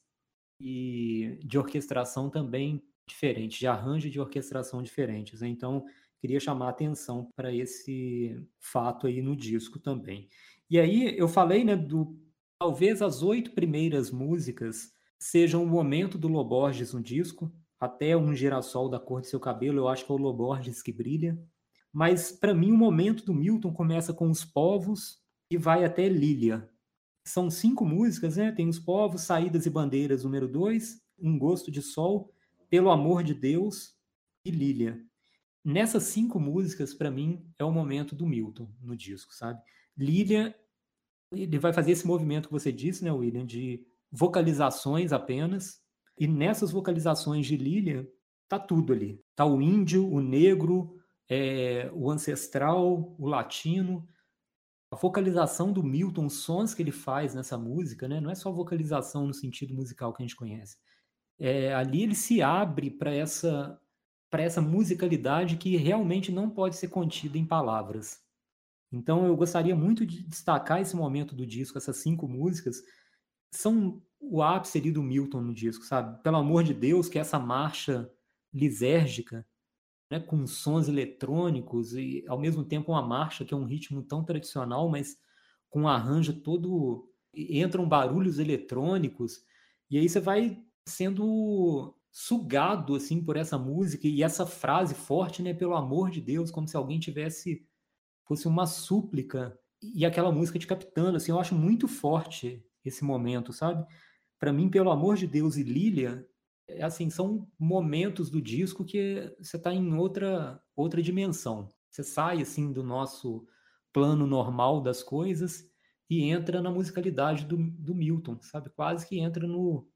e de orquestração também diferentes, de arranjo de orquestração diferentes. Né? Então, queria chamar a atenção para esse fato aí no disco também. E aí eu falei, né, do talvez as oito primeiras músicas sejam o momento do Loborges no disco, até um girassol da cor de seu cabelo, eu acho que é o Loborges que brilha. Mas, para mim, o momento do Milton começa com os povos e vai até Lília. São cinco músicas, né? Tem os povos, Saídas e Bandeiras, número dois, Um Gosto de Sol, Pelo Amor de Deus e Lília. Nessas cinco músicas, para mim, é o momento do Milton no disco, sabe? Lília, ele vai fazer esse movimento que você disse, né, William, de vocalizações apenas, e nessas vocalizações de Lilia, tá tudo ali. Tá o índio, o negro, é, o ancestral, o latino. A vocalização do Milton, os sons que ele faz nessa música, né? não é só vocalização no sentido musical que a gente conhece. É, ali ele se abre para essa para essa musicalidade que realmente não pode ser contida em palavras. Então eu gostaria muito de destacar esse momento do disco, essas cinco músicas são o ápice ali do Milton no disco, sabe? Pelo amor de Deus, que essa marcha lisérgica, né, com sons eletrônicos e ao mesmo tempo uma marcha que é um ritmo tão tradicional, mas com um arranjo todo entram barulhos eletrônicos, e aí você vai sendo sugado assim por essa música e essa frase forte, né, pelo amor de Deus, como se alguém tivesse fosse uma súplica e aquela música te captando, assim, eu acho muito forte esse momento, sabe? Para mim, pelo amor de Deus e Lilia, é, assim, são momentos do disco que você está em outra outra dimensão. Você sai assim do nosso plano normal das coisas e entra na musicalidade do, do Milton, sabe? Quase que entra no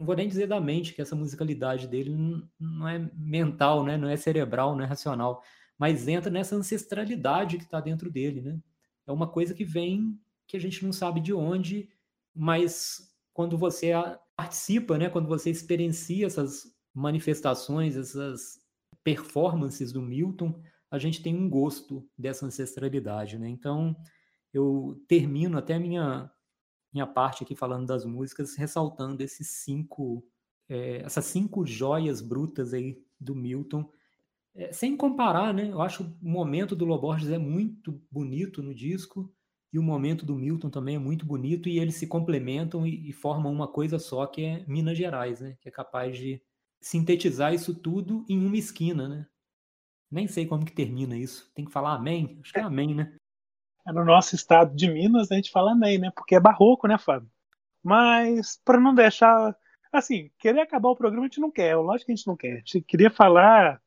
não vou nem dizer da mente que essa musicalidade dele não é mental, né? Não é cerebral, não é racional, mas entra nessa ancestralidade que está dentro dele, né? É uma coisa que vem que a gente não sabe de onde, mas quando você participa, né, quando você experiencia essas manifestações, essas performances do Milton, a gente tem um gosto dessa ancestralidade, né? Então, eu termino até a minha minha parte aqui falando das músicas, ressaltando esses cinco, é, essas cinco joias brutas aí do Milton, é, sem comparar, né? Eu acho o momento do Loborges é muito bonito no disco, e o momento do Milton também é muito bonito e eles se complementam e, e, formam uma coisa só que é Minas Gerais, né? Que é capaz de sintetizar isso tudo em uma esquina, né? Nem sei como que termina isso. Tem que falar amém? Acho que é amém, né? É no nosso estado de Minas a gente fala amém, né? Porque é barroco, né, Fábio? Mas para não deixar assim, querer acabar o programa a gente não quer, lógico que a gente não quer. A gente queria falar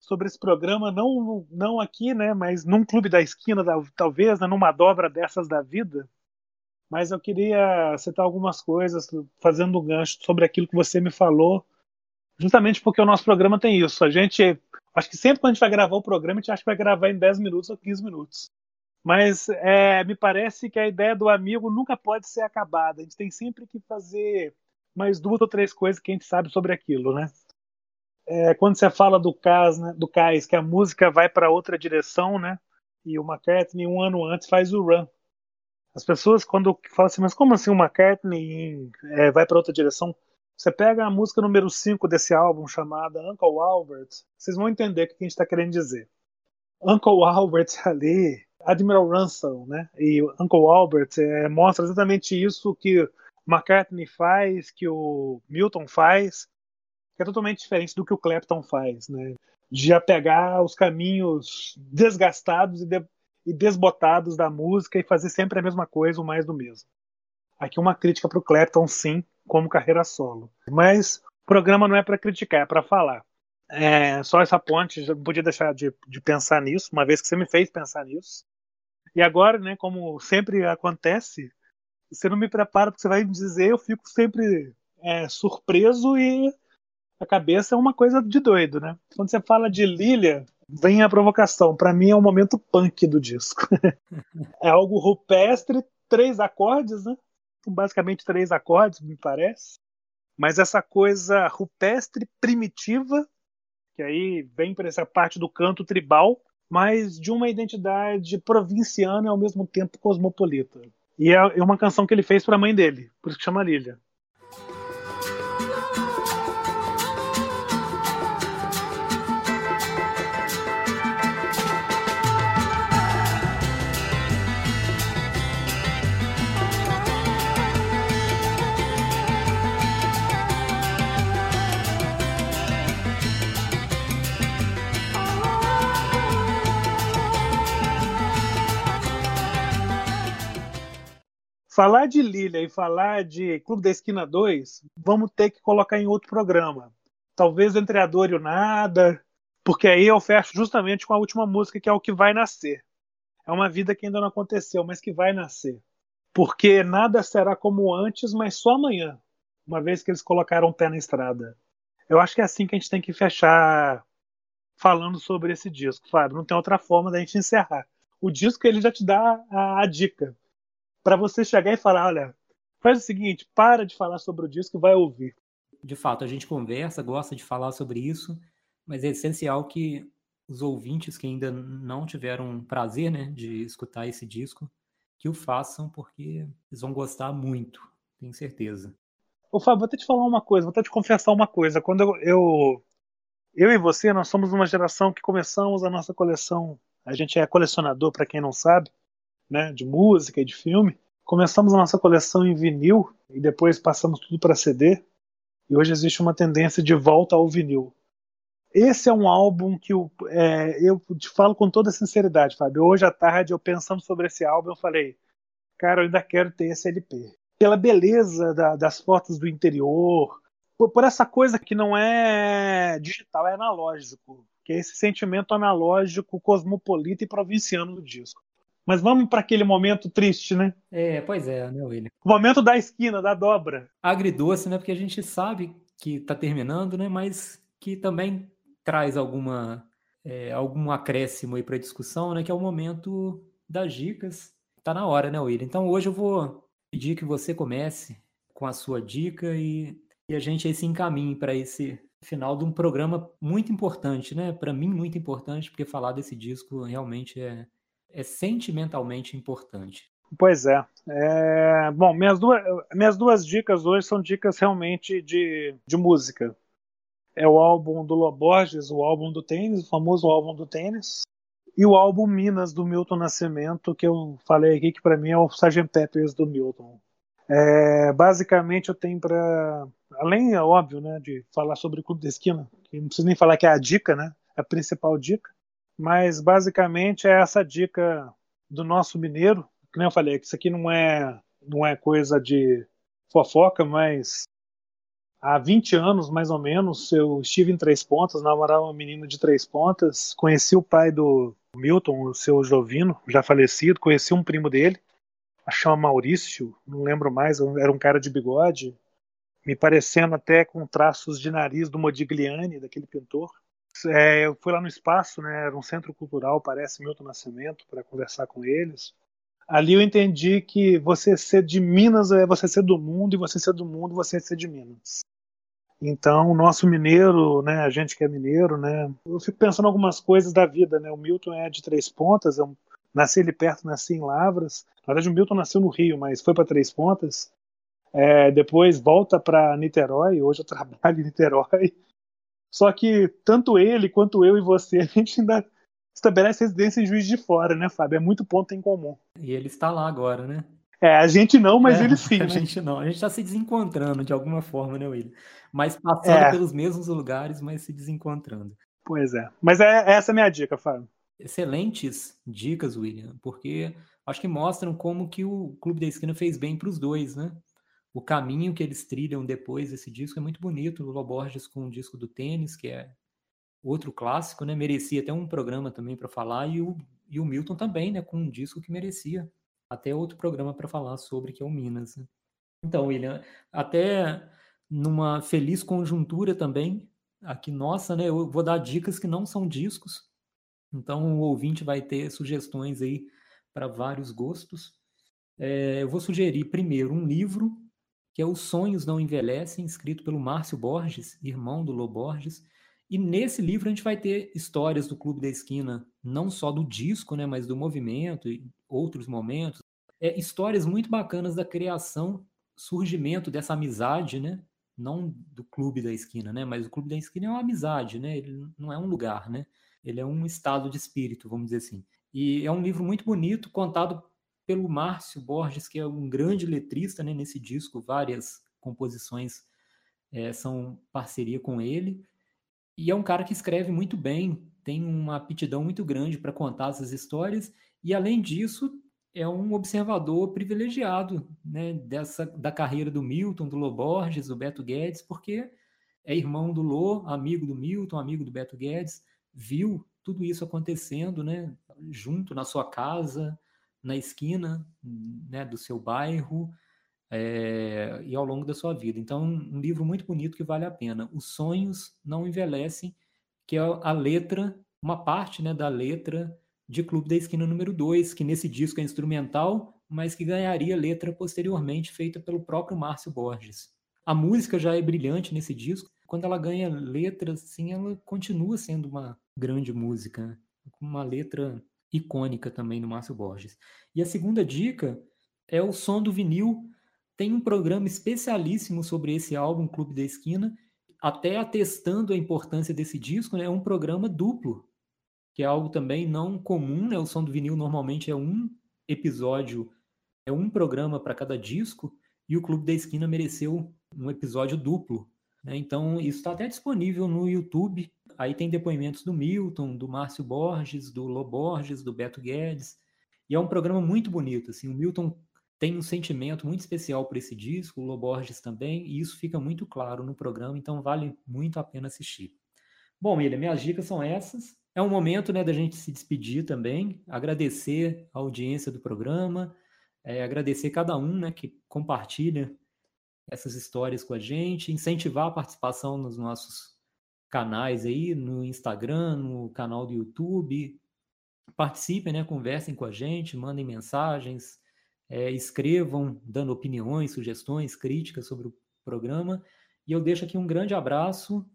sobre esse programa, não, não aqui, né, mas num clube da esquina, talvez, né, numa dobra dessas da vida. Mas eu queria citar algumas coisas, fazendo um gancho sobre aquilo que você me falou, justamente porque o nosso programa tem isso. A gente, acho que sempre quando a gente vai gravar o programa, a gente acha que vai gravar em 10 minutos ou 15 minutos. Mas é, me parece que a ideia do amigo nunca pode ser acabada. A gente tem sempre que fazer mais duas ou três coisas que a gente sabe sobre aquilo, né? É, quando você fala do Cas, né, do Cais, que a música vai para outra direção, né? E o McCartney um ano antes faz o Run. As pessoas quando falam assim, mas como assim o McCartney é, vai para outra direção? Você pega a música número 5 desse álbum chamada Uncle Albert, vocês vão entender o que a gente está querendo dizer. Uncle Albert [laughs] ali, Admiral Ransom, né? E Uncle Albert é, mostra exatamente isso que McCartney faz, que o Milton faz, que é totalmente diferente do que o Clapton faz, né? De apegar os caminhos desgastados e, de, e desbotados da música e fazer sempre a mesma coisa, o mais do mesmo. Aqui uma crítica para o Clapton, sim, como carreira solo. Mas o programa não é para criticar, é para falar. É, só essa ponte, já não podia deixar de, de pensar nisso, uma vez que você me fez pensar nisso. E agora, né, como sempre acontece, você não me prepara porque você vai me dizer, eu fico sempre é, surpreso e a cabeça é uma coisa de doido, né? Quando você fala de Lilia, vem a provocação. Para mim é o momento punk do disco. [laughs] é algo rupestre, três acordes, né? Basicamente três acordes, me parece. Mas essa coisa rupestre, primitiva, que aí vem para essa parte do canto tribal, mas de uma identidade provinciana e ao mesmo tempo cosmopolita. E é uma canção que ele fez para a mãe dele, por isso que chama Lilia. Falar de Lilia e falar de Clube da Esquina 2, vamos ter que colocar em outro programa. Talvez Entre a Dor e o Nada, porque aí eu fecho justamente com a última música, que é o que vai nascer. É uma vida que ainda não aconteceu, mas que vai nascer. Porque nada será como antes, mas só amanhã, uma vez que eles colocaram o pé na estrada. Eu acho que é assim que a gente tem que fechar falando sobre esse disco, Fábio. Não tem outra forma da gente encerrar. O disco ele já te dá a, a dica para você chegar e falar, olha, faz o seguinte, para de falar sobre o disco e vai ouvir. De fato, a gente conversa, gosta de falar sobre isso, mas é essencial que os ouvintes que ainda não tiveram prazer né, de escutar esse disco, que o façam, porque eles vão gostar muito, tenho certeza. Ô Fábio, vou até te falar uma coisa, vou até te confessar uma coisa. Quando eu, eu, eu e você, nós somos uma geração que começamos a nossa coleção. A gente é colecionador, para quem não sabe, né, de música e de filme, começamos a nossa coleção em vinil e depois passamos tudo para CD. E hoje existe uma tendência de volta ao vinil. Esse é um álbum que eu, é, eu te falo com toda sinceridade, Fábio. Hoje à tarde, eu pensando sobre esse álbum, eu falei, cara, eu ainda quero ter esse LP. Pela beleza da, das fotos do interior, por, por, essa coisa que não é digital, é analógico, que é esse sentimento analógico, cosmopolita e provinciano do disco. Mas vamos para aquele momento triste, né? É, pois é, né, William? O momento da esquina, da dobra. Agridoce, né? Porque a gente sabe que está terminando, né? Mas que também traz alguma é, algum acréscimo aí para a discussão, né? Que é o momento das dicas. Tá na hora, né, William? Então hoje eu vou pedir que você comece com a sua dica e, e a gente aí se encaminhe para esse final de um programa muito importante, né? Para mim muito importante, porque falar desse disco realmente é, é sentimentalmente importante. Pois é. é. Bom, minhas duas, minhas duas dicas hoje são dicas realmente de, de música é o álbum do Loborges, o álbum do tênis, o famoso álbum do tênis, e o álbum Minas do Milton Nascimento, que eu falei aqui que para mim é o Sgt. Peppers do Milton. É, basicamente eu tenho para além é óbvio, né, de falar sobre o Clube da Esquina, que não preciso nem falar que é a dica, né, a principal dica, mas basicamente é essa dica do nosso mineiro, que nem eu falei, que isso aqui não é não é coisa de fofoca, mas há 20 anos, mais ou menos, eu estive em Três Pontas, namorava uma menina de Três Pontas, conheci o pai do Milton, o seu Jovino, já falecido, conheci um primo dele, chama Maurício, não lembro mais, era um cara de bigode, me parecendo até com traços de nariz do Modigliani, daquele pintor. É, eu fui lá no espaço, né, era um centro cultural, parece Milton Nascimento, para conversar com eles. Ali eu entendi que você ser de Minas é você ser do mundo, e você ser do mundo, você ser de Minas. Então, o nosso mineiro, né, a gente que é mineiro, né, eu fico pensando algumas coisas da vida, né? O Milton é de Três Pontas, eu nasci ali perto, nasci em Lavras. Na verdade, o Milton nasceu no Rio, mas foi para Três Pontas. É, depois volta para Niterói, hoje eu [laughs] trabalho em Niterói. Só que tanto ele quanto eu e você, [laughs] a gente ainda estabelece residência em Juiz de Fora, né, Fábio? É muito ponto em comum. E ele está lá agora, né? É, a gente não, mas é, ele [laughs] sim. A né? gente não. A gente está se desencontrando de alguma forma, né, William? Mas passando é. pelos mesmos lugares, mas se desencontrando. Pois é. Mas é, essa é a minha dica, Fábio. Excelentes dicas, William, porque acho que mostram como que o Clube da Esquina fez bem para os dois, né? O caminho que eles trilham depois desse disco é muito bonito. O Loborges com o disco do tênis, que é outro clássico, né? Merecia até um programa também para falar, e o, e o Milton também, né? Com um disco que merecia até outro programa para falar sobre, que é o Minas. Né? Então, William, até numa feliz conjuntura também, aqui nossa, né? Eu vou dar dicas que não são discos. Então o ouvinte vai ter sugestões aí para vários gostos. É, eu vou sugerir primeiro um livro que é Os Sonhos Não Envelhecem, escrito pelo Márcio Borges, irmão do Lô Borges. E nesse livro a gente vai ter histórias do Clube da Esquina, não só do disco, né, mas do movimento e outros momentos. É, histórias muito bacanas da criação, surgimento dessa amizade, né? Não do Clube da Esquina, né? Mas o Clube da Esquina é uma amizade, né? Ele não é um lugar, né? Ele é um estado de espírito, vamos dizer assim. E é um livro muito bonito, contado pelo Márcio Borges, que é um grande letrista, né? Nesse disco, várias composições é, são parceria com ele. E é um cara que escreve muito bem, tem uma aptidão muito grande para contar essas histórias e além disso é um observador privilegiado né, dessa da carreira do Milton, do Lô Borges, do Beto Guedes, porque é irmão do Lô, amigo do Milton, amigo do Beto Guedes, viu tudo isso acontecendo, né, junto na sua casa, na esquina, né, do seu bairro, é, e ao longo da sua vida. Então, um livro muito bonito que vale a pena. Os sonhos não envelhecem, que é a letra, uma parte né, da letra de Clube da Esquina número 2, que nesse disco é instrumental, mas que ganharia letra posteriormente, feita pelo próprio Márcio Borges. A música já é brilhante nesse disco. Quando ela ganha letras, assim, ela continua sendo uma grande música, uma letra icônica também do Márcio Borges. E a segunda dica é o som do vinil tem um programa especialíssimo sobre esse álbum, Clube da Esquina, até atestando a importância desse disco, né? É um programa duplo, que é algo também não comum, né? O som do vinil normalmente é um episódio é um programa para cada disco e o Clube da Esquina mereceu um episódio duplo. Né? Então, isso está até disponível no YouTube. Aí tem depoimentos do Milton, do Márcio Borges, do Lô Borges, do Beto Guedes. E é um programa muito bonito. Assim, o Milton tem um sentimento muito especial por esse disco, o Lô Borges também, e isso fica muito claro no programa, então vale muito a pena assistir. Bom, Milha, minhas dicas são essas. É um momento né, da gente se despedir também, agradecer a audiência do programa, é, agradecer cada um né, que compartilha essas histórias com a gente, incentivar a participação nos nossos canais aí, no Instagram, no canal do YouTube. Participem, né, conversem com a gente, mandem mensagens, é, escrevam dando opiniões, sugestões, críticas sobre o programa. E eu deixo aqui um grande abraço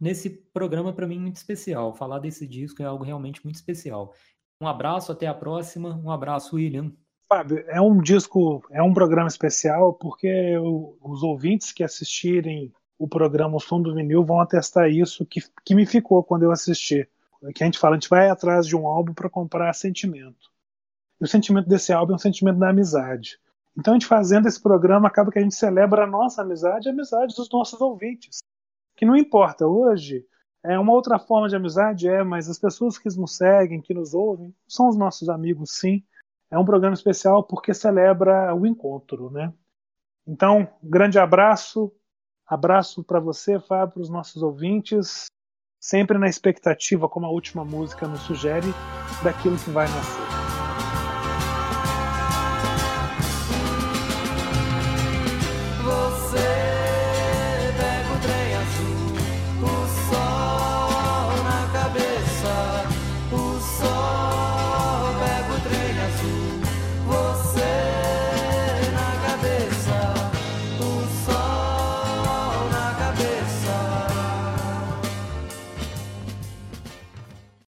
nesse programa para mim muito especial. Falar desse disco é algo realmente muito especial. Um abraço, até a próxima. Um abraço, William. Fábio, é um disco, é um programa especial porque os ouvintes que assistirem o programa O Som do Vinil vão atestar isso que, que me ficou quando eu assisti. Que a gente fala, a gente vai atrás de um álbum para comprar sentimento. E o sentimento desse álbum é um sentimento da amizade. Então, a gente fazendo esse programa, acaba que a gente celebra a nossa amizade e a amizade dos nossos ouvintes. Que não importa, hoje é uma outra forma de amizade, é, mas as pessoas que nos seguem, que nos ouvem, são os nossos amigos, sim. É um programa especial porque celebra o encontro, né? Então, grande abraço, abraço para você, Fábio, para os nossos ouvintes, sempre na expectativa, como a última música nos sugere, daquilo que vai nascer.